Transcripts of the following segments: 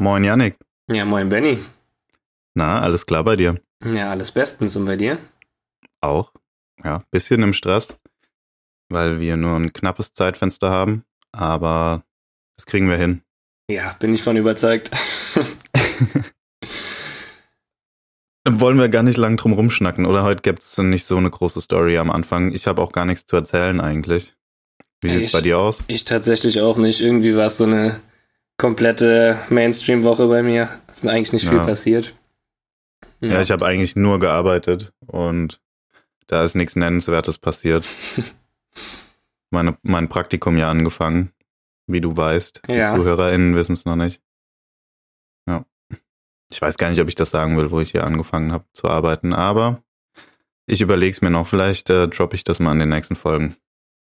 Moin Yannick. Ja, moin Benny. Na, alles klar bei dir? Ja, alles bestens. Und bei dir? Auch. Ja, bisschen im Stress, weil wir nur ein knappes Zeitfenster haben, aber das kriegen wir hin. Ja, bin ich von überzeugt. Wollen wir gar nicht lang drum rumschnacken, oder? Heute gibt es nicht so eine große Story am Anfang. Ich habe auch gar nichts zu erzählen eigentlich. Wie sieht's Ich- bei dir aus? Ich tatsächlich auch nicht. Irgendwie war es so eine komplette Mainstream-Woche bei mir. Es ist eigentlich nicht viel Ja. passiert. Ja, ich habe eigentlich nur gearbeitet und da ist nichts Nennenswertes passiert. Meine, mein Praktikum ja angefangen, wie du weißt. Die Ja. ZuhörerInnen wissen es noch nicht. Ja. Ich weiß gar nicht, ob ich das sagen will, wo ich hier angefangen habe zu arbeiten, aber ich überlege es mir noch. Vielleicht äh, droppe ich das mal in den nächsten Folgen.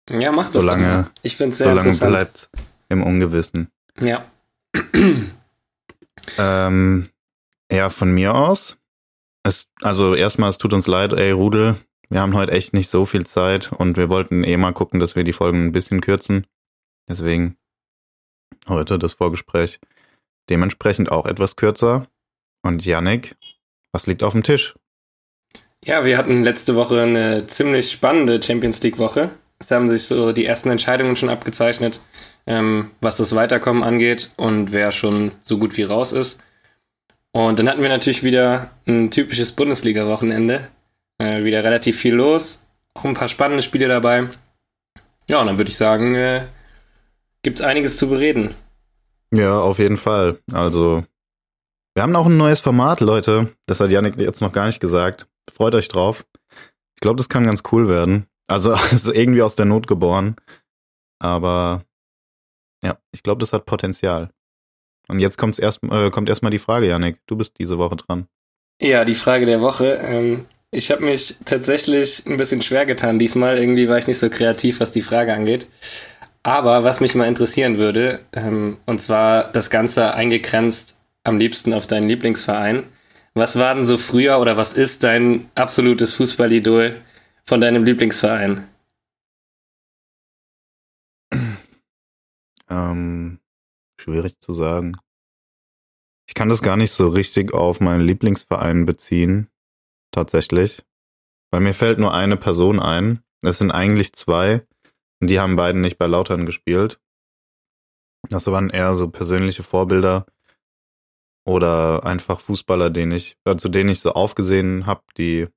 ja, mach das. Solange- mal. Ich finde es sehr Solange bleibt im Ungewissen. Ja. Ähm, ja, von mir aus. Es, also erstmal, es tut uns leid, ey Rudel, wir haben heute echt nicht so viel Zeit und wir wollten eh mal gucken, dass wir die Folgen ein bisschen kürzen. Deswegen heute das Vorgespräch dementsprechend auch etwas kürzer. Und Yannick, was liegt auf dem Tisch? Ja, wir hatten letzte Woche eine ziemlich spannende Champions League-Woche. Es haben sich so die ersten Entscheidungen schon abgezeichnet, ähm, was das Weiterkommen angeht und wer schon so gut wie raus ist. Und dann hatten wir natürlich wieder ein typisches Bundesliga-Wochenende. Äh, wieder relativ viel los, auch ein paar spannende Spiele dabei. Ja, und dann würde ich sagen, äh, gibt es einiges zu bereden. Ja, auf jeden Fall. Also, wir haben auch ein neues Format, Leute. Das hat Yannick jetzt noch gar nicht gesagt. Freut euch drauf. Ich glaube, das kann ganz cool werden. Also, es ist irgendwie aus der Not geboren. Aber ja, ich glaube, das hat Potenzial. Und jetzt kommt's erst, äh, kommt erstmal die Frage, Yannick. Du bist diese Woche dran. Ja, die Frage der Woche. Ähm, ich habe mich tatsächlich ein bisschen schwer getan diesmal. Irgendwie war ich nicht so kreativ, was die Frage angeht. Aber was mich mal interessieren würde, ähm, und zwar das Ganze eingegrenzt am liebsten auf deinen Lieblingsverein. Was war denn so früher oder was ist dein absolutes Fußballidol von deinem Lieblingsverein? Ähm, schwierig zu sagen. Ich kann das gar nicht so richtig auf meinen Lieblingsverein beziehen, tatsächlich. Weil mir fällt nur eine Person ein. Es sind eigentlich zwei. Und die haben beiden nicht bei Lautern gespielt. Das waren eher so persönliche Vorbilder oder einfach Fußballer, den ich, äh, zu denen ich so aufgesehen habe, die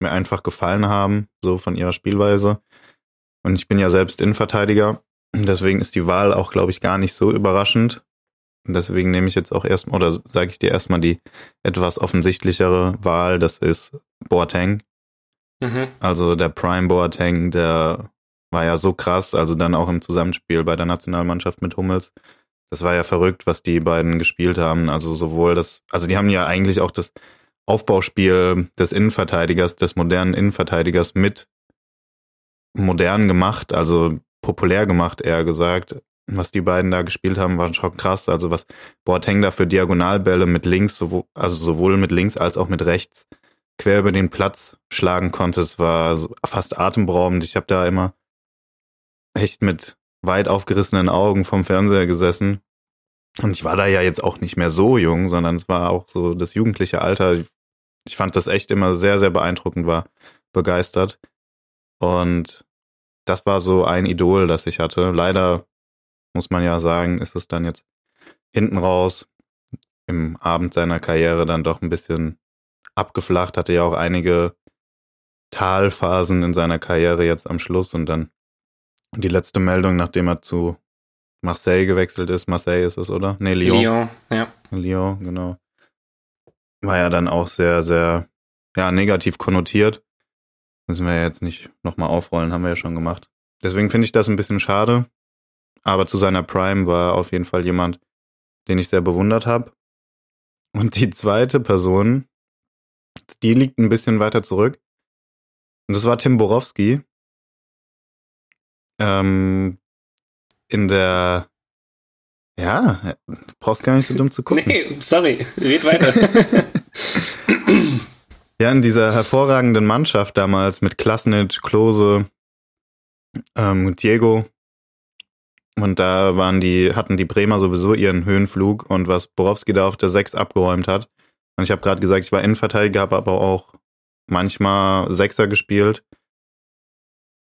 mir einfach gefallen haben, so von ihrer Spielweise. Und ich bin ja selbst Innenverteidiger. Deswegen ist die Wahl auch, glaube ich, gar nicht so überraschend. Deswegen nehme ich jetzt auch erstmal, oder sage ich dir erstmal die etwas offensichtlichere Wahl, das ist Boateng. Mhm. Also der Prime Boateng, der war ja so krass, also dann auch im Zusammenspiel bei der Nationalmannschaft mit Hummels. Das war ja verrückt, was die beiden gespielt haben. Also sowohl das, also die haben ja eigentlich auch das Aufbauspiel des Innenverteidigers, des modernen Innenverteidigers mit modern gemacht, also populär gemacht, eher gesagt. Was die beiden da gespielt haben, war schon krass. Also was Boateng da für Diagonalbälle mit links, also sowohl mit links als auch mit rechts quer über den Platz schlagen konnte, es war fast atemberaubend. Ich habe da immer echt mit weit aufgerissenen Augen vom Fernseher gesessen. Und ich war da ja jetzt auch nicht mehr so jung, sondern es war auch so das jugendliche Alter. Ich fand das echt immer sehr, sehr beeindruckend, war begeistert. Und das war so ein Idol, das ich hatte. Leider muss man ja sagen, ist es dann jetzt hinten raus im Abend seiner Karriere dann doch ein bisschen abgeflacht, hatte ja auch einige Talphasen in seiner Karriere jetzt am Schluss und dann die letzte Meldung, nachdem er zu Marseille gewechselt ist. Marseille ist es, oder? Nee, Lyon. Lyon, ja. Lyon, genau. War ja dann auch sehr, sehr, ja, negativ konnotiert. Müssen wir ja jetzt nicht nochmal aufrollen, haben wir ja schon gemacht. Deswegen finde ich das ein bisschen schade. Aber zu seiner Prime war auf jeden Fall jemand, den ich sehr bewundert habe. Und die zweite Person, die liegt ein bisschen weiter zurück. Und das war Tim Borowski. Ähm, in der, ja, du brauchst gar nicht so dumm zu gucken. Nee, sorry, red weiter. Ja, in dieser hervorragenden Mannschaft damals mit Klasnic, Klose, ähm, Diego, Und da waren die, hatten die Bremer sowieso ihren Höhenflug und was Borowski da auf der 6 abgeräumt hat. Und ich habe gerade gesagt, ich war Innenverteidiger, habe aber auch manchmal Sechser gespielt.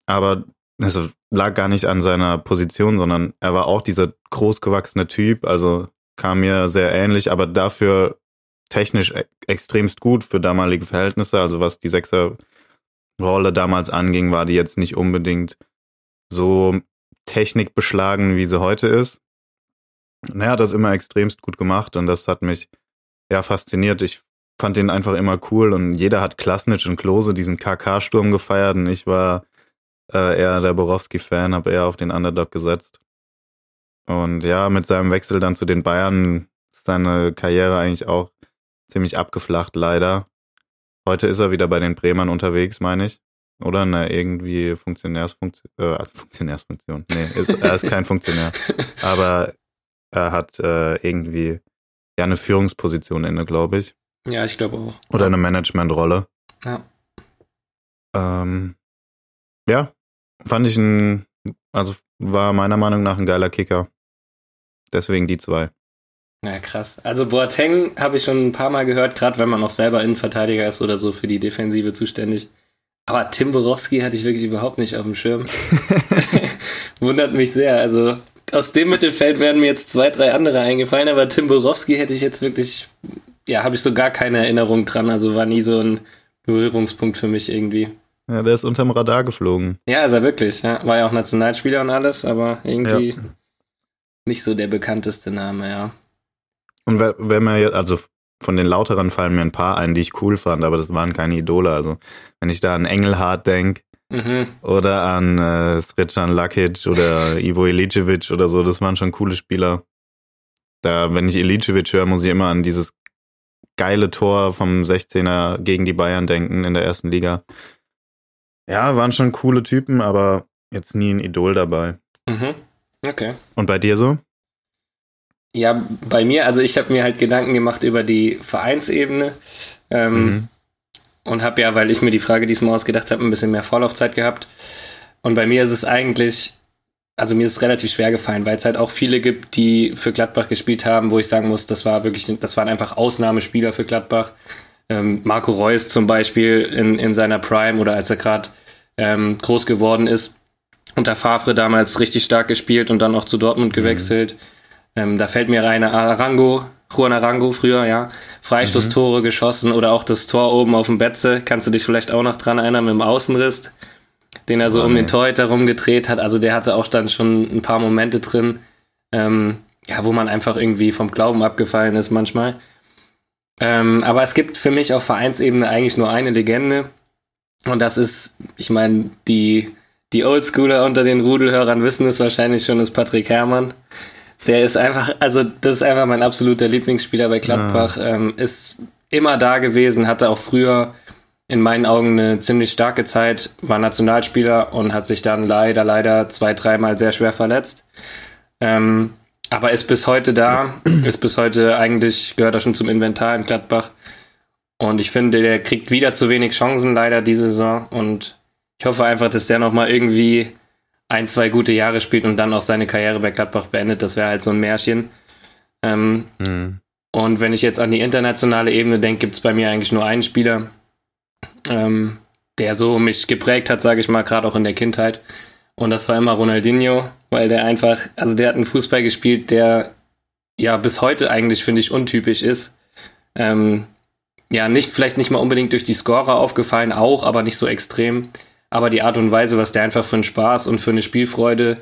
Aber es lag gar nicht an seiner Position, sondern er war auch dieser großgewachsene Typ, also kam mir sehr ähnlich, aber dafür technisch e extremst gut für damalige Verhältnisse. Also was die Sechser-Rolle damals anging, war die jetzt nicht unbedingt so technikbeschlagen, wie sie heute ist. Und er hat das immer extremst gut gemacht und das hat mich ja fasziniert. Ich fand ihn einfach immer cool und jeder hat Klasnitsch und Klose diesen KK-Sturm gefeiert und ich war äh, eher der Borowski-Fan, habe eher auf den Underdog gesetzt. Und ja, mit seinem Wechsel dann zu den Bayern ist seine Karriere eigentlich auch ziemlich abgeflacht, leider. Heute ist er wieder bei den Bremern unterwegs, meine ich. Oder eine irgendwie Funktionärsfunktion, äh, also Funktionärsfunktion. Nee, ist, er ist kein Funktionär. Aber er hat äh, irgendwie ja eine Führungsposition inne, glaube ich. Ja, ich glaube auch. Oder eine Managementrolle. Ja. Ähm, ja, fand ich ein, also war meiner Meinung nach ein geiler Kicker. Deswegen die zwei. Ja, krass. Also Boateng habe ich schon ein paar Mal gehört, gerade wenn man noch selber Innenverteidiger ist oder so für die Defensive zuständig. Aber Tim Borowski hatte ich wirklich überhaupt nicht auf dem Schirm. Wundert mich sehr. Also aus dem Mittelfeld werden mir jetzt zwei, drei andere eingefallen, aber Tim Borowski hätte ich jetzt wirklich, ja, habe ich so gar keine Erinnerung dran. Also war nie so ein Berührungspunkt für mich irgendwie. Ja, der ist unterm Radar geflogen. Ja, ist er wirklich. Ja. War ja auch Nationalspieler und alles, aber irgendwie ja. nicht so der bekannteste Name, ja. Und wenn man jetzt, also von den lauteren fallen mir ein paar ein, die ich cool fand, aber das waren keine Idole. Also wenn ich da an Engelhardt denke mhm. oder an äh, Srecan Lakic oder Ivo Ilicevic oder so, das waren schon coole Spieler. Da, wenn ich Ilicevic höre, muss ich immer an dieses geile Tor vom 16er gegen die Bayern denken in der ersten Liga. Ja, waren schon coole Typen, aber jetzt nie ein Idol dabei. Mhm. Okay. Und bei dir so? Ja, bei mir, also ich habe mir halt Gedanken gemacht über die Vereinsebene ähm, mhm. und habe ja, weil ich mir die Frage diesmal ausgedacht habe, ein bisschen mehr Vorlaufzeit gehabt. Und bei mir ist es eigentlich, also mir ist es relativ schwer gefallen, weil es halt auch viele gibt, die für Gladbach gespielt haben, wo ich sagen muss, das war wirklich, das waren einfach Ausnahmespieler für Gladbach. Ähm, Marco Reus zum Beispiel in, in seiner Prime oder als er gerade ähm, groß geworden ist. Unter Favre damals richtig stark gespielt und dann auch zu Dortmund mhm. gewechselt. Mhm ähm, da fällt mir rein Arango, Juan Arango früher, ja. Freistoßtore mhm. geschossen oder auch das Tor oben auf dem Betze. Kannst du dich vielleicht auch noch dran erinnern mit dem Außenriss, den er so oh, um nee. den Torhüter rumgedreht hat. Also der hatte auch dann schon ein paar Momente drin, ähm, ja, wo man einfach irgendwie vom Glauben abgefallen ist manchmal. Ähm, aber es gibt für mich auf Vereinsebene eigentlich nur eine Legende. Und das ist, ich meine, die, die Oldschooler unter den Rudelhörern wissen es wahrscheinlich schon, ist Patrick Herrmann. Der ist einfach, also das ist einfach mein absoluter Lieblingsspieler bei Gladbach. Ja. Ähm, ist immer da gewesen, hatte auch früher in meinen Augen eine ziemlich starke Zeit, war Nationalspieler und hat sich dann leider, leider zwei, dreimal sehr schwer verletzt. Ähm, aber ist bis heute da, ist bis heute eigentlich, gehört er schon zum Inventar in Gladbach. Und ich finde, der kriegt wieder zu wenig Chancen leider diese Saison. Und ich hoffe einfach, dass der nochmal irgendwie ein, zwei gute Jahre spielt und dann auch seine Karriere bei Gladbach beendet. Das wäre halt so ein Märchen. Ähm, mhm. Und wenn ich jetzt an die internationale Ebene denke, gibt es bei mir eigentlich nur einen Spieler, ähm, der so mich geprägt hat, sage ich mal, gerade auch in der Kindheit. Und das war immer Ronaldinho, weil der einfach, also der hat einen Fußball gespielt, der ja bis heute eigentlich, finde ich, untypisch ist. Ähm, ja, nicht, vielleicht nicht mal unbedingt durch die Scorer aufgefallen, auch, aber nicht so extrem. Aber die Art und Weise, was der einfach für einen Spaß und für eine Spielfreude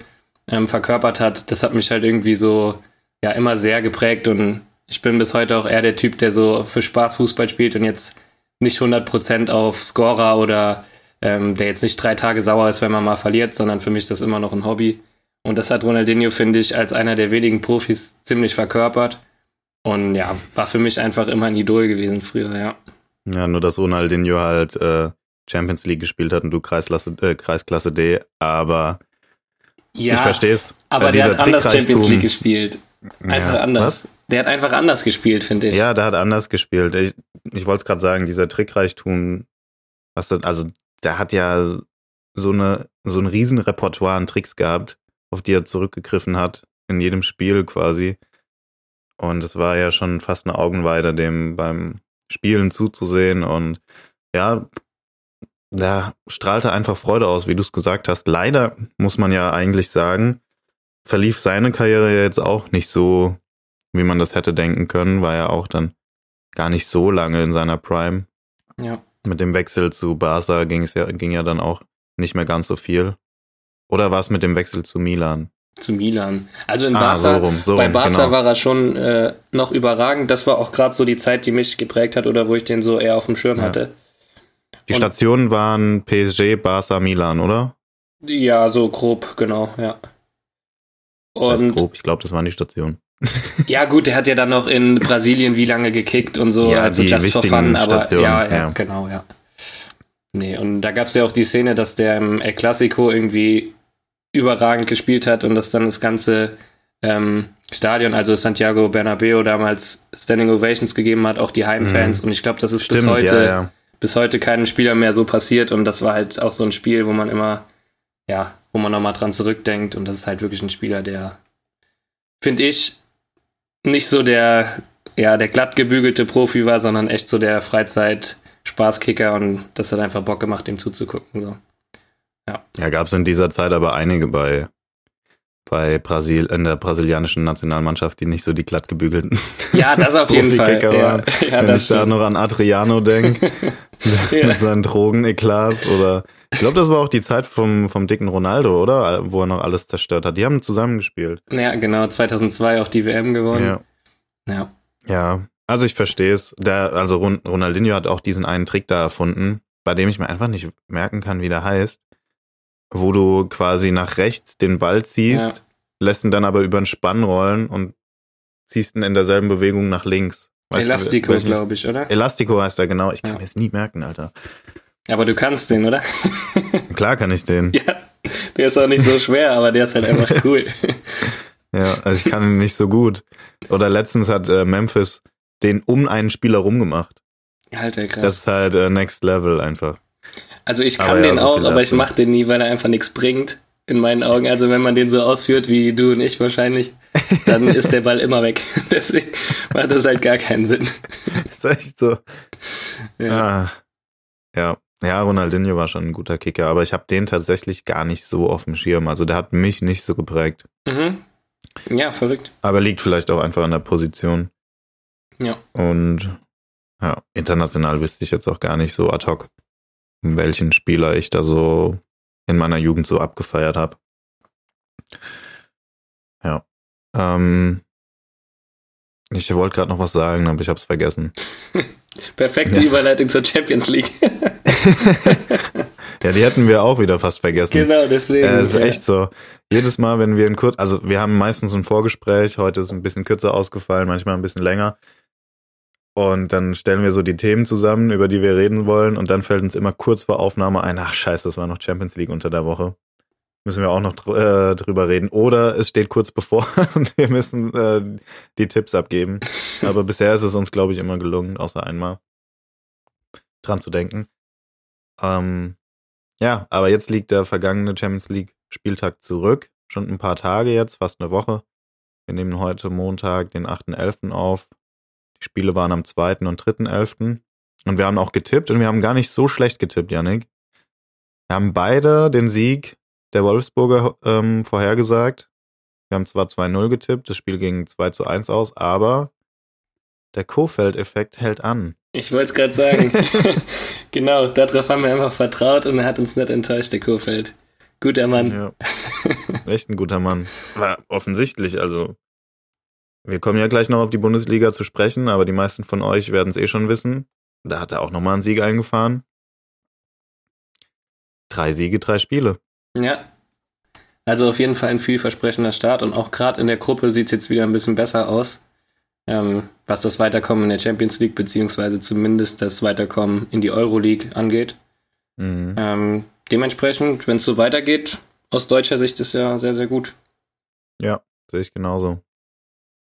ähm, verkörpert hat, das hat mich halt irgendwie so ja immer sehr geprägt und ich bin bis heute auch eher der Typ, der so für Spaß Fußball spielt und jetzt nicht 100% auf Scorer oder ähm, der jetzt nicht drei Tage sauer ist, wenn man mal verliert, sondern für mich ist das immer noch ein Hobby. Und das hat Ronaldinho, finde ich, als einer der wenigen Profis ziemlich verkörpert. Und ja, war für mich einfach immer ein Idol gewesen früher, ja. Ja, nur dass Ronaldinho halt äh, Champions League gespielt hat und du Kreisklasse, äh, Kreisklasse D, aber ja, ich verstehe es. Aber äh, der hat anders Champions League gespielt. Einfach ja, anders. Was? Der hat einfach anders gespielt, finde ich. Ja, der hat anders gespielt. Ich, ich wollte es gerade sagen, dieser Trickreichtum, was das, also der hat ja so eine so ein riesen Repertoire an Tricks gehabt, auf die er zurückgegriffen hat, in jedem Spiel quasi. Und es war ja schon fast eine Augenweide, dem beim Spielen zuzusehen. Und ja, da strahlte einfach Freude aus, wie du es gesagt hast. Leider muss man ja eigentlich sagen, verlief seine Karriere jetzt auch nicht so, wie man das hätte denken können, war ja auch dann gar nicht so lange in seiner Prime. Ja. Mit dem Wechsel zu Barca ging es ja, ging ja dann auch nicht mehr ganz so viel. Oder war es mit dem Wechsel zu Milan? Zu Milan. Also in Barca, ah, so rum, so bei Barca genau. war er schon äh, noch überragend. Das war auch gerade so die Zeit, die mich geprägt hat oder wo ich den so eher auf dem Schirm ja. hatte. Die Und, Stationen waren PSG, Barca, Milan, oder? Ja, so grob, genau, ja. Und das heißt grob, ich glaube, das waren die Stationen. ja, gut, der hat ja dann noch in Brasilien wie lange gekickt und so, ja, also die just for fun, aber ja, ja, ja, genau, ja. Nee, und da gab es ja auch die Szene, dass der im El Clasico irgendwie überragend gespielt hat und dass dann das ganze ähm, Stadion, also Santiago Bernabeo, damals Standing Ovations gegeben hat, auch die Heimfans. Mhm. Und ich glaube, das ist Stimmt, bis heute, ja, ja. Bis heute keinem Spieler mehr so passiert. Und das war halt auch so ein Spiel, wo man immer, ja, wo man nochmal dran zurückdenkt. Und das ist halt wirklich ein Spieler, der, finde ich, nicht so der, ja, der glatt gebügelte Profi war, sondern echt so der Freizeit-Spaßkicker und das hat einfach Bock gemacht, ihm zuzugucken. So. Ja, ja gab es in dieser Zeit aber einige bei, bei Brasil, in der brasilianischen Nationalmannschaft, die nicht so die glatt gebügelten ja, das auf jeden Fall. waren. Ja, ja, Wenn ich stimmt. da noch an Adriano denke, mit seinen Drogen-Eklats oder ich glaube, das war auch die Zeit vom, vom dicken Ronaldo, oder? Wo er noch alles zerstört hat. Die haben zusammengespielt. Ja, genau. 2002 auch die WM gewonnen. Ja. Ja, ja also ich verstehe es. also Ronaldinho hat auch diesen einen Trick da erfunden, bei dem ich mir einfach nicht merken kann, wie der heißt. Wo du quasi nach rechts den Ball ziehst, ja. lässt ihn dann aber über den Spann rollen und ziehst ihn in derselben Bewegung nach links. Weißt Elastico, glaube ich, oder? Elastico heißt er, genau. Ich kann ja. mir das nie merken, Alter. Aber du kannst den, oder? Klar kann ich den. Ja, der ist auch nicht so schwer, aber der ist halt einfach cool. ja, also ich kann ihn nicht so gut. Oder letztens hat äh, Memphis den um einen Spieler rumgemacht. Alter, krass. Das ist halt äh, Next Level einfach. Also ich kann aber den ja, so auch, aber ich mache den nie, weil er einfach nichts bringt. In meinen Augen. Also wenn man den so ausführt wie du und ich wahrscheinlich, dann ist der Ball immer weg. Deswegen macht das halt gar keinen Sinn. Das ist echt so. Ja. Ah, ja. Ja, Ronaldinho war schon ein guter Kicker, aber ich habe den tatsächlich gar nicht so auf dem Schirm. Also der hat mich nicht so geprägt. Mhm. Ja, verrückt. Aber liegt vielleicht auch einfach an der Position. Ja. Und ja, international wüsste ich jetzt auch gar nicht so ad hoc, welchen Spieler ich da so in meiner Jugend so abgefeiert habe. Ja. Ähm, ich wollte gerade noch was sagen, aber ich habe es vergessen. Perfekte ja. Überleitung zur Champions League. ja, die hätten wir auch wieder fast vergessen. Genau, deswegen. Es ist ja. echt so. Jedes Mal, wenn wir in kurz, also wir haben meistens ein Vorgespräch, heute ist ein bisschen kürzer ausgefallen, manchmal ein bisschen länger. Und dann stellen wir so die Themen zusammen, über die wir reden wollen, und dann fällt uns immer kurz vor Aufnahme ein, ach scheiße, das war noch Champions League unter der Woche müssen wir auch noch dr äh, drüber reden. Oder es steht kurz bevor und wir müssen äh, die Tipps abgeben. Aber bisher ist es uns, glaube ich, immer gelungen, außer einmal dran zu denken. Ähm, ja, aber jetzt liegt der vergangene Champions League Spieltag zurück. Schon ein paar Tage jetzt, fast eine Woche. Wir nehmen heute Montag, den 8.11. auf. Die Spiele waren am 2. und 3.11. Und wir haben auch getippt und wir haben gar nicht so schlecht getippt, Yannick. Wir haben beide den Sieg der Wolfsburger ähm, vorhergesagt. Wir haben zwar 2-0 getippt, das Spiel ging 2 zu 1 aus, aber der Kofeld-Effekt hält an. Ich wollte es gerade sagen. genau, darauf haben wir einfach vertraut und er hat uns nicht enttäuscht, der Kofeld. Guter Mann. Ja. Echt ein guter Mann. War offensichtlich, also. Wir kommen ja gleich noch auf die Bundesliga zu sprechen, aber die meisten von euch werden es eh schon wissen. Da hat er auch nochmal einen Sieg eingefahren. Drei Siege, drei Spiele. Ja. Also auf jeden Fall ein vielversprechender Start und auch gerade in der Gruppe sieht es jetzt wieder ein bisschen besser aus, ähm, was das Weiterkommen in der Champions League beziehungsweise zumindest das Weiterkommen in die Euroleague angeht. Mhm. Ähm, dementsprechend, wenn es so weitergeht, aus deutscher Sicht ist ja sehr, sehr gut. Ja, sehe ich genauso.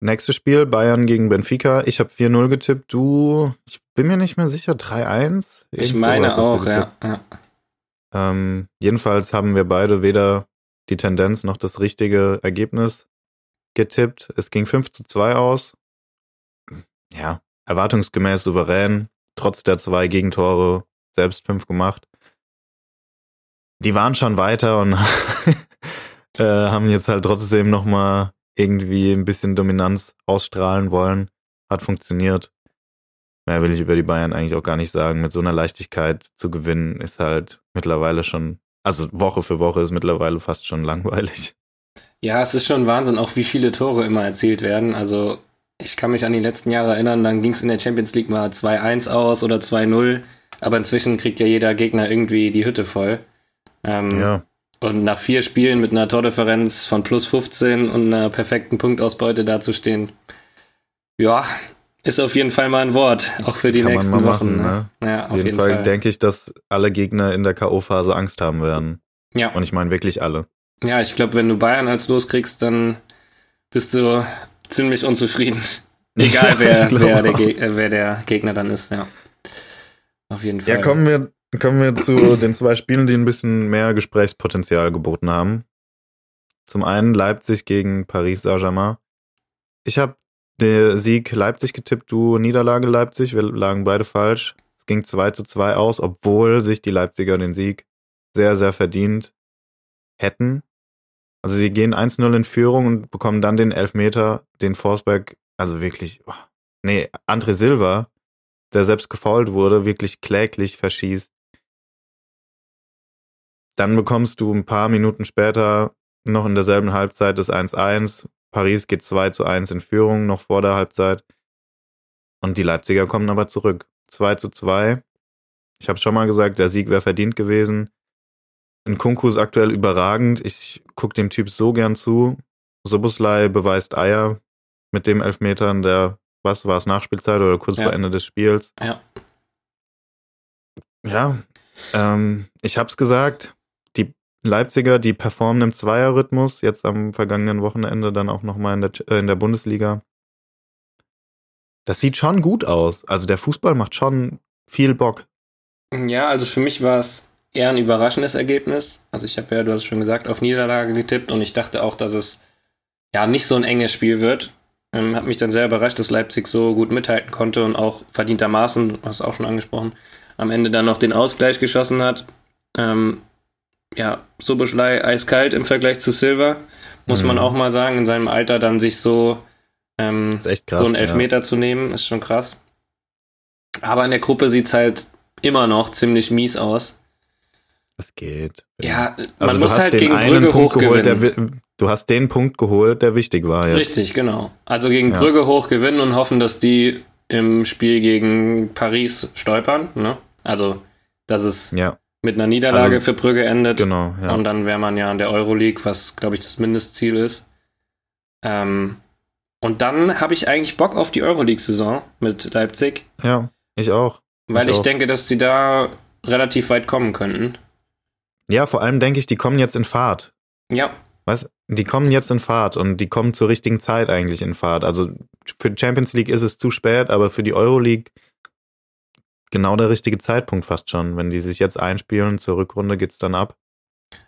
Nächstes Spiel, Bayern gegen Benfica. Ich habe 4-0 getippt. Du, ich bin mir nicht mehr sicher, 3-1? Ich meine auch, ja, ja. Ähm, jedenfalls haben wir beide weder die Tendenz noch das richtige Ergebnis getippt. Es ging 5 zu 2 aus. Ja, erwartungsgemäß souverän, trotz der zwei Gegentore selbst fünf gemacht. Die waren schon weiter und äh, haben jetzt halt trotzdem nochmal irgendwie ein bisschen Dominanz ausstrahlen wollen. Hat funktioniert. Mehr will ich über die Bayern eigentlich auch gar nicht sagen. Mit so einer Leichtigkeit zu gewinnen ist halt mittlerweile schon, also Woche für Woche ist mittlerweile fast schon langweilig. Ja, es ist schon Wahnsinn, auch wie viele Tore immer erzielt werden. Also ich kann mich an die letzten Jahre erinnern, dann ging es in der Champions League mal 2-1 aus oder 2-0. Aber inzwischen kriegt ja jeder Gegner irgendwie die Hütte voll. Ähm, ja. Und nach vier Spielen mit einer Tordifferenz von plus 15 und einer perfekten Punktausbeute dazustehen, ja, ist auf jeden Fall mal ein Wort, auch für die Kann nächsten Wochen. Machen, ne? Ne? Ja, auf, auf jeden, jeden Fall, Fall denke ich, dass alle Gegner in der K.O.-Phase Angst haben werden. Ja. Und ich meine wirklich alle. Ja, ich glaube, wenn du Bayern als loskriegst, dann bist du ziemlich unzufrieden. Egal, wer, wer, der äh, wer der Gegner dann ist, ja. Auf jeden Fall. Ja, kommen wir, kommen wir zu den zwei Spielen, die ein bisschen mehr Gesprächspotenzial geboten haben. Zum einen Leipzig gegen Paris Saint-Germain. Ich habe den Sieg Leipzig getippt, du Niederlage Leipzig. Wir lagen beide falsch. Es ging 2 zu 2 aus, obwohl sich die Leipziger den Sieg sehr, sehr verdient hätten. Also sie gehen 1-0 in Führung und bekommen dann den Elfmeter, den Forsberg, also wirklich, oh, nee, André Silva, der selbst gefault wurde, wirklich kläglich verschießt. Dann bekommst du ein paar Minuten später noch in derselben Halbzeit das 1-1. Paris geht 2 zu 1 in Führung, noch vor der Halbzeit. Und die Leipziger kommen aber zurück. 2 zu 2. Ich habe schon mal gesagt, der Sieg wäre verdient gewesen. In Kunku ist aktuell überragend. Ich gucke dem Typ so gern zu. Soboslai beweist Eier mit dem Elfmetern, der, was war es, Nachspielzeit oder kurz ja. vor Ende des Spiels. Ja. Ja, ähm, ich hab's gesagt, Leipziger, die performen im Zweierrhythmus, jetzt am vergangenen Wochenende dann auch nochmal in der, äh, in der Bundesliga. Das sieht schon gut aus. Also der Fußball macht schon viel Bock. Ja, also für mich war es eher ein überraschendes Ergebnis. Also ich habe ja, du hast schon gesagt, auf Niederlage getippt und ich dachte auch, dass es ja nicht so ein enges Spiel wird. Ähm, hat mich dann sehr überrascht, dass Leipzig so gut mithalten konnte und auch verdientermaßen, du hast auch schon angesprochen, am Ende dann noch den Ausgleich geschossen hat. Ähm, ja, Soboschlei eiskalt im Vergleich zu Silver, muss mhm. man auch mal sagen, in seinem Alter dann sich so, ähm, krass, so einen Elfmeter ja. zu nehmen, ist schon krass. Aber in der Gruppe sieht es halt immer noch ziemlich mies aus. Das geht. Ja, man also muss halt gegen Brügge Punkt geholt, der, du hast den Punkt geholt, der wichtig war jetzt. Richtig, genau. Also gegen ja. Brügge hoch gewinnen und hoffen, dass die im Spiel gegen Paris stolpern. Ne? Also, dass es ja. Mit einer Niederlage also, für Brügge endet. Genau, ja. Und dann wäre man ja in der Euroleague, was, glaube ich, das Mindestziel ist. Ähm, und dann habe ich eigentlich Bock auf die Euroleague-Saison mit Leipzig. Ja, ich auch. Weil ich, ich auch. denke, dass sie da relativ weit kommen könnten. Ja, vor allem denke ich, die kommen jetzt in Fahrt. Ja. Was? Die kommen jetzt in Fahrt und die kommen zur richtigen Zeit eigentlich in Fahrt. Also für die Champions League ist es zu spät, aber für die Euroleague genau der richtige Zeitpunkt fast schon. Wenn die sich jetzt einspielen, zur Rückrunde geht's dann ab.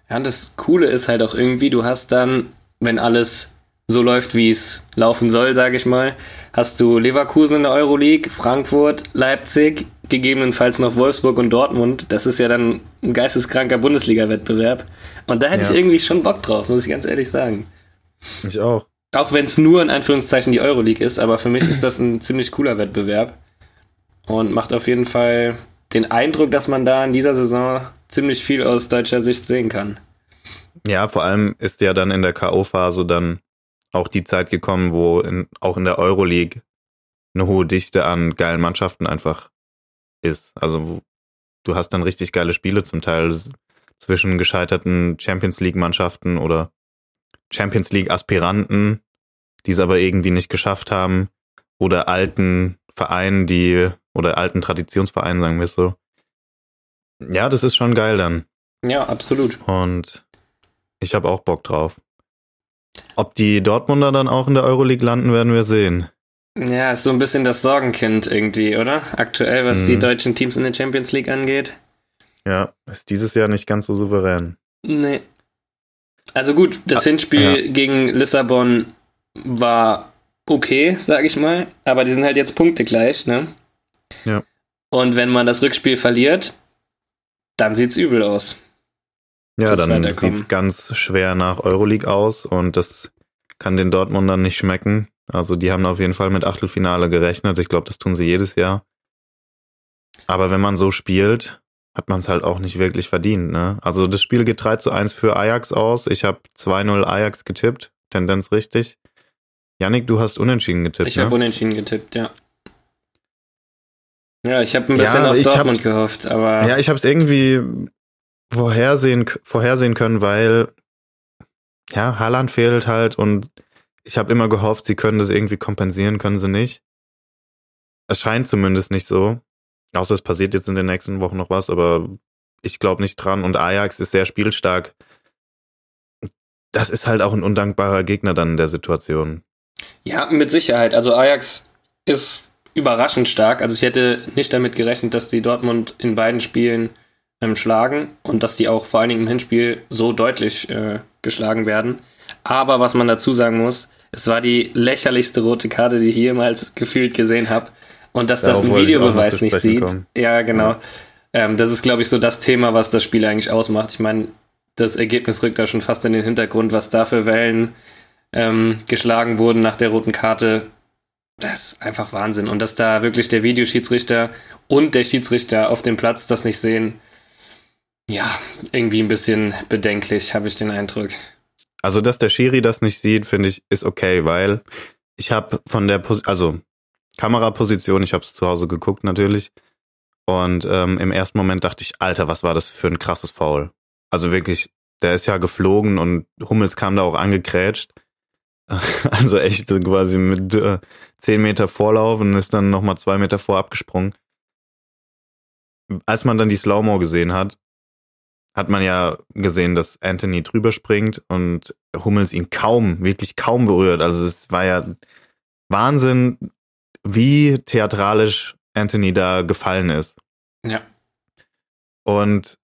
Ja, und das Coole ist halt auch irgendwie, du hast dann, wenn alles so läuft, wie es laufen soll, sage ich mal, hast du Leverkusen in der Euroleague, Frankfurt, Leipzig, gegebenenfalls noch Wolfsburg und Dortmund. Das ist ja dann ein geisteskranker Bundesliga-Wettbewerb. Und da hätte ja. ich irgendwie schon Bock drauf, muss ich ganz ehrlich sagen. Ich auch. Auch wenn es nur in Anführungszeichen die Euroleague ist, aber für mich ist das ein ziemlich cooler Wettbewerb. Und macht auf jeden Fall den Eindruck, dass man da in dieser Saison ziemlich viel aus deutscher Sicht sehen kann. Ja, vor allem ist ja dann in der K.O.-Phase dann auch die Zeit gekommen, wo in, auch in der Euroleague eine hohe Dichte an geilen Mannschaften einfach ist. Also du hast dann richtig geile Spiele zum Teil zwischen gescheiterten Champions League Mannschaften oder Champions League Aspiranten, die es aber irgendwie nicht geschafft haben oder alten Vereinen, die oder alten Traditionsvereinen, sagen wir es so. Ja, das ist schon geil dann. Ja, absolut. Und ich habe auch Bock drauf. Ob die Dortmunder dann auch in der Euroleague landen, werden wir sehen. Ja, ist so ein bisschen das Sorgenkind irgendwie, oder? Aktuell, was mhm. die deutschen Teams in der Champions League angeht. Ja, ist dieses Jahr nicht ganz so souverän. Nee. Also gut, das ah, Hinspiel ja. gegen Lissabon war okay, sag ich mal, aber die sind halt jetzt Punkte gleich, ne? Ja. Und wenn man das Rückspiel verliert, dann sieht's übel aus. Ja, dann sieht's ganz schwer nach Euroleague aus und das kann den Dortmundern nicht schmecken. Also die haben auf jeden Fall mit Achtelfinale gerechnet. Ich glaube, das tun sie jedes Jahr. Aber wenn man so spielt, hat man es halt auch nicht wirklich verdient. Ne? Also das Spiel geht 3 zu 1 für Ajax aus. Ich habe 2-0 Ajax getippt, Tendenz richtig. Yannick, du hast unentschieden getippt. Ich ne? habe unentschieden getippt, ja. Ja, ich habe ein bisschen ja, auf Dortmund gehofft, aber. Ja, ich habe es irgendwie vorhersehen, vorhersehen können, weil ja, Haaland fehlt halt und ich habe immer gehofft, sie können das irgendwie kompensieren, können sie nicht. Es scheint zumindest nicht so. Außer es passiert jetzt in den nächsten Wochen noch was, aber ich glaube nicht dran. Und Ajax ist sehr spielstark. Das ist halt auch ein undankbarer Gegner dann in der Situation. Ja, mit Sicherheit. Also Ajax ist überraschend stark. Also ich hätte nicht damit gerechnet, dass die Dortmund in beiden Spielen ähm, schlagen und dass die auch vor allen Dingen im Hinspiel so deutlich äh, geschlagen werden. Aber was man dazu sagen muss, es war die lächerlichste rote Karte, die ich jemals gefühlt gesehen habe. Und dass ja, das ein Videobeweis nicht sieht. Kommen. Ja, genau. Ja. Ähm, das ist, glaube ich, so das Thema, was das Spiel eigentlich ausmacht. Ich meine, das Ergebnis rückt da schon fast in den Hintergrund, was da für Wellen ähm, geschlagen wurden nach der roten Karte. Das ist einfach Wahnsinn. Und dass da wirklich der Videoschiedsrichter und der Schiedsrichter auf dem Platz das nicht sehen, ja, irgendwie ein bisschen bedenklich, habe ich den Eindruck. Also, dass der Schiri das nicht sieht, finde ich, ist okay, weil ich habe von der, Pos also Kameraposition, ich habe es zu Hause geguckt natürlich. Und ähm, im ersten Moment dachte ich, Alter, was war das für ein krasses Foul? Also wirklich, der ist ja geflogen und Hummels kam da auch angekrätscht. Also echt quasi mit äh, 10 Meter Vorlauf und ist dann nochmal zwei Meter vor abgesprungen. Als man dann die Slow-Mo gesehen hat, hat man ja gesehen, dass Anthony drüber springt und Hummels ihn kaum, wirklich kaum berührt. Also es war ja Wahnsinn, wie theatralisch Anthony da gefallen ist. Ja. Und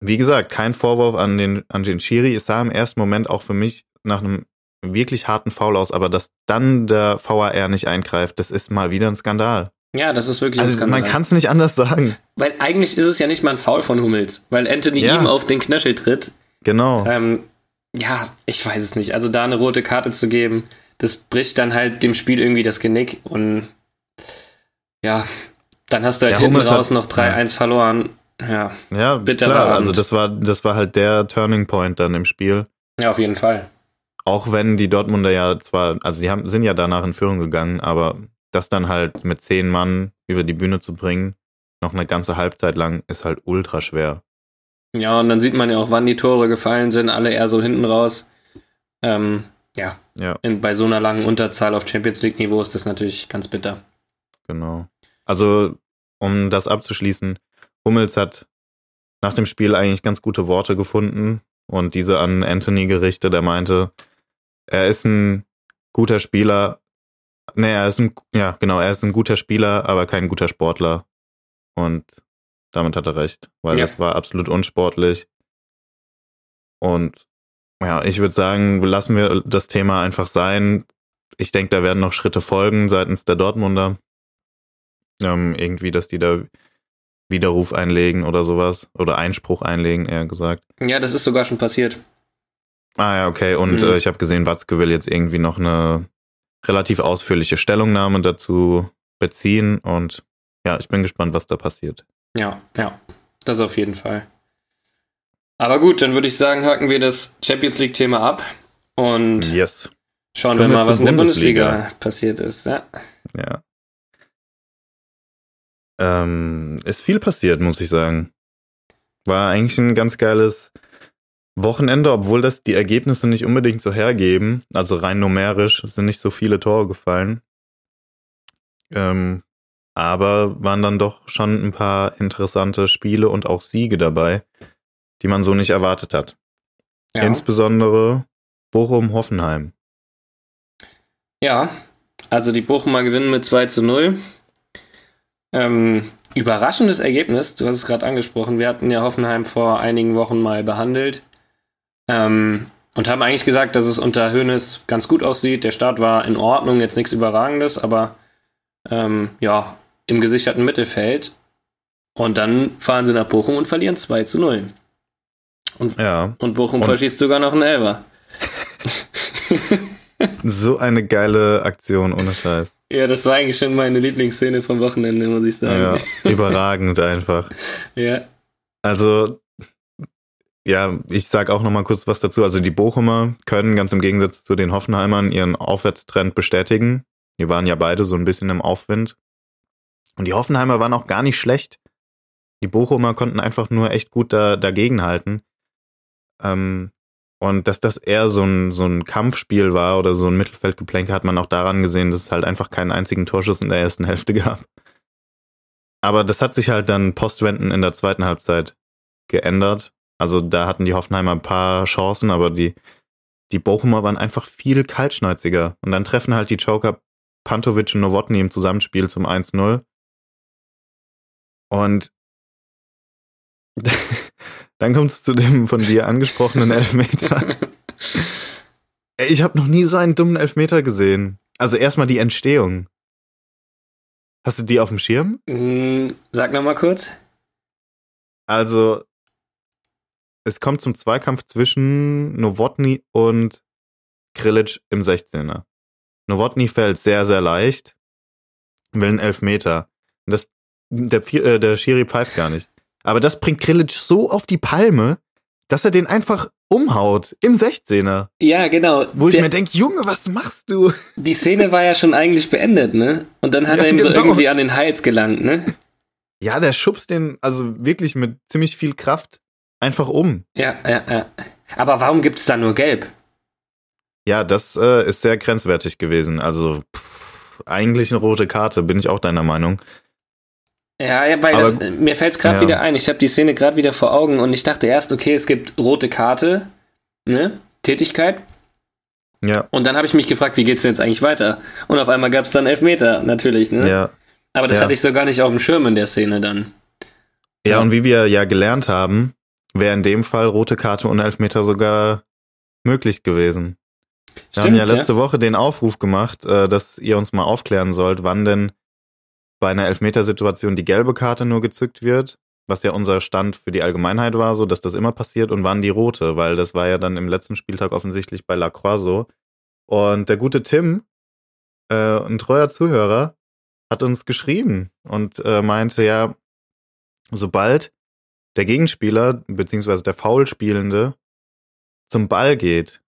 wie gesagt, kein Vorwurf an den, an den Schiri. Es sah im ersten Moment auch für mich nach einem wirklich harten Foul aus, aber dass dann der VAR nicht eingreift, das ist mal wieder ein Skandal. Ja, das ist wirklich also ein Skandal. Man kann es nicht anders sagen. Weil eigentlich ist es ja nicht mal ein Foul von Hummels, weil Anthony ja. ihm auf den Knöchel tritt. Genau. Ähm, ja, ich weiß es nicht. Also da eine rote Karte zu geben, das bricht dann halt dem Spiel irgendwie das Genick und ja, dann hast du halt ja, hinten Hummels raus hat, noch 3-1 ja. verloren. Ja, ja klar, also das war, das war halt der Turning Point dann im Spiel. Ja, auf jeden Fall. Auch wenn die Dortmunder ja zwar, also die haben, sind ja danach in Führung gegangen, aber das dann halt mit zehn Mann über die Bühne zu bringen, noch eine ganze Halbzeit lang, ist halt ultra schwer. Ja, und dann sieht man ja auch, wann die Tore gefallen sind, alle eher so hinten raus. Ähm, ja, ja. In, bei so einer langen Unterzahl auf Champions League-Niveau ist das natürlich ganz bitter. Genau. Also, um das abzuschließen, Hummels hat nach dem Spiel eigentlich ganz gute Worte gefunden und diese an Anthony gerichtet. Er meinte, er ist ein guter Spieler. Nee, er ist ein, ja, genau, er ist ein guter Spieler, aber kein guter Sportler. Und damit hat er recht, weil ja. das war absolut unsportlich. Und ja, ich würde sagen, lassen wir das Thema einfach sein. Ich denke, da werden noch Schritte folgen seitens der Dortmunder. Ähm, irgendwie, dass die da Widerruf einlegen oder sowas. Oder Einspruch einlegen, eher gesagt. Ja, das ist sogar schon passiert. Ah ja, okay. Und mhm. äh, ich habe gesehen, Watzke will jetzt irgendwie noch eine relativ ausführliche Stellungnahme dazu beziehen. Und ja, ich bin gespannt, was da passiert. Ja, ja. Das auf jeden Fall. Aber gut, dann würde ich sagen, haken wir das Champions League-Thema ab und yes. schauen Kommen wir mal, was in der Bundesliga. Bundesliga passiert ist. Ja. ja. Ähm, ist viel passiert, muss ich sagen. War eigentlich ein ganz geiles Wochenende, obwohl das die Ergebnisse nicht unbedingt so hergeben. Also rein numerisch sind nicht so viele Tore gefallen. Ähm, aber waren dann doch schon ein paar interessante Spiele und auch Siege dabei die man so nicht erwartet hat. Ja. Insbesondere Bochum-Hoffenheim. Ja, also die Bochumer gewinnen mit 2 zu 0. Ähm, überraschendes Ergebnis, du hast es gerade angesprochen. Wir hatten ja Hoffenheim vor einigen Wochen mal behandelt. Ähm, und haben eigentlich gesagt, dass es unter Hönes ganz gut aussieht. Der Start war in Ordnung, jetzt nichts Überragendes, aber ähm, ja, im gesicherten Mittelfeld. Und dann fahren sie nach Bochum und verlieren 2 zu 0. Und, ja. und Bochum und verschießt sogar noch einen Elber. so eine geile Aktion, ohne Scheiß. Ja, das war eigentlich schon meine Lieblingsszene vom Wochenende, muss ich sagen. Ja, überragend einfach. Ja. Also, ja, ich sag auch noch mal kurz was dazu. Also die Bochumer können ganz im Gegensatz zu den Hoffenheimern ihren Aufwärtstrend bestätigen. Die waren ja beide so ein bisschen im Aufwind. Und die Hoffenheimer waren auch gar nicht schlecht. Die Bochumer konnten einfach nur echt gut da, dagegenhalten. Ähm, und dass das eher so ein, so ein Kampfspiel war oder so ein Mittelfeldgeplänke, hat man auch daran gesehen, dass es halt einfach keinen einzigen Torschuss in der ersten Hälfte gab. Aber das hat sich halt dann postwenden in der zweiten Halbzeit geändert. Also da hatten die Hoffenheimer ein paar Chancen, aber die, die Bochumer waren einfach viel kaltschnäuziger. Und dann treffen halt die Joker Pantovic und Nowotny im Zusammenspiel zum 1-0. Und dann kommt es zu dem von dir angesprochenen Elfmeter. Ich habe noch nie so einen dummen Elfmeter gesehen. Also erstmal die Entstehung. Hast du die auf dem Schirm? Mm, sag noch mal kurz. Also, es kommt zum Zweikampf zwischen Nowotny und Krilic im 16er. Nowotny fällt sehr, sehr leicht, will einen Elfmeter. Das, der, äh, der Schiri pfeift gar nicht. Aber das bringt Krilic so auf die Palme, dass er den einfach umhaut im 16er. Ja, genau. Wo ich der, mir denke, Junge, was machst du? Die Szene war ja schon eigentlich beendet, ne? Und dann hat ja, er ihm genau. so irgendwie an den Hals gelangt, ne? Ja, der schubst den also wirklich mit ziemlich viel Kraft einfach um. Ja, ja, ja. Aber warum gibt es da nur Gelb? Ja, das äh, ist sehr grenzwertig gewesen. Also pff, eigentlich eine rote Karte, bin ich auch deiner Meinung. Ja, ja weil Aber, das, mir fällt es gerade ja. wieder ein. Ich habe die Szene gerade wieder vor Augen und ich dachte erst, okay, es gibt rote Karte, ne? Tätigkeit. Ja. Und dann habe ich mich gefragt, wie geht's denn jetzt eigentlich weiter? Und auf einmal gab es dann Elfmeter, natürlich, ne? Ja. Aber das ja. hatte ich so gar nicht auf dem Schirm in der Szene dann. Ja, ja, und wie wir ja gelernt haben, wäre in dem Fall rote Karte und Elfmeter sogar möglich gewesen. Wir Stimmt, haben ja letzte ja. Woche den Aufruf gemacht, äh, dass ihr uns mal aufklären sollt, wann denn bei einer Elfmetersituation die gelbe Karte nur gezückt wird, was ja unser Stand für die Allgemeinheit war, so dass das immer passiert und wann die rote, weil das war ja dann im letzten Spieltag offensichtlich bei Lacroix so. Und der gute Tim, äh, ein treuer Zuhörer, hat uns geschrieben und äh, meinte ja, sobald der Gegenspieler beziehungsweise der Foulspielende zum Ball geht,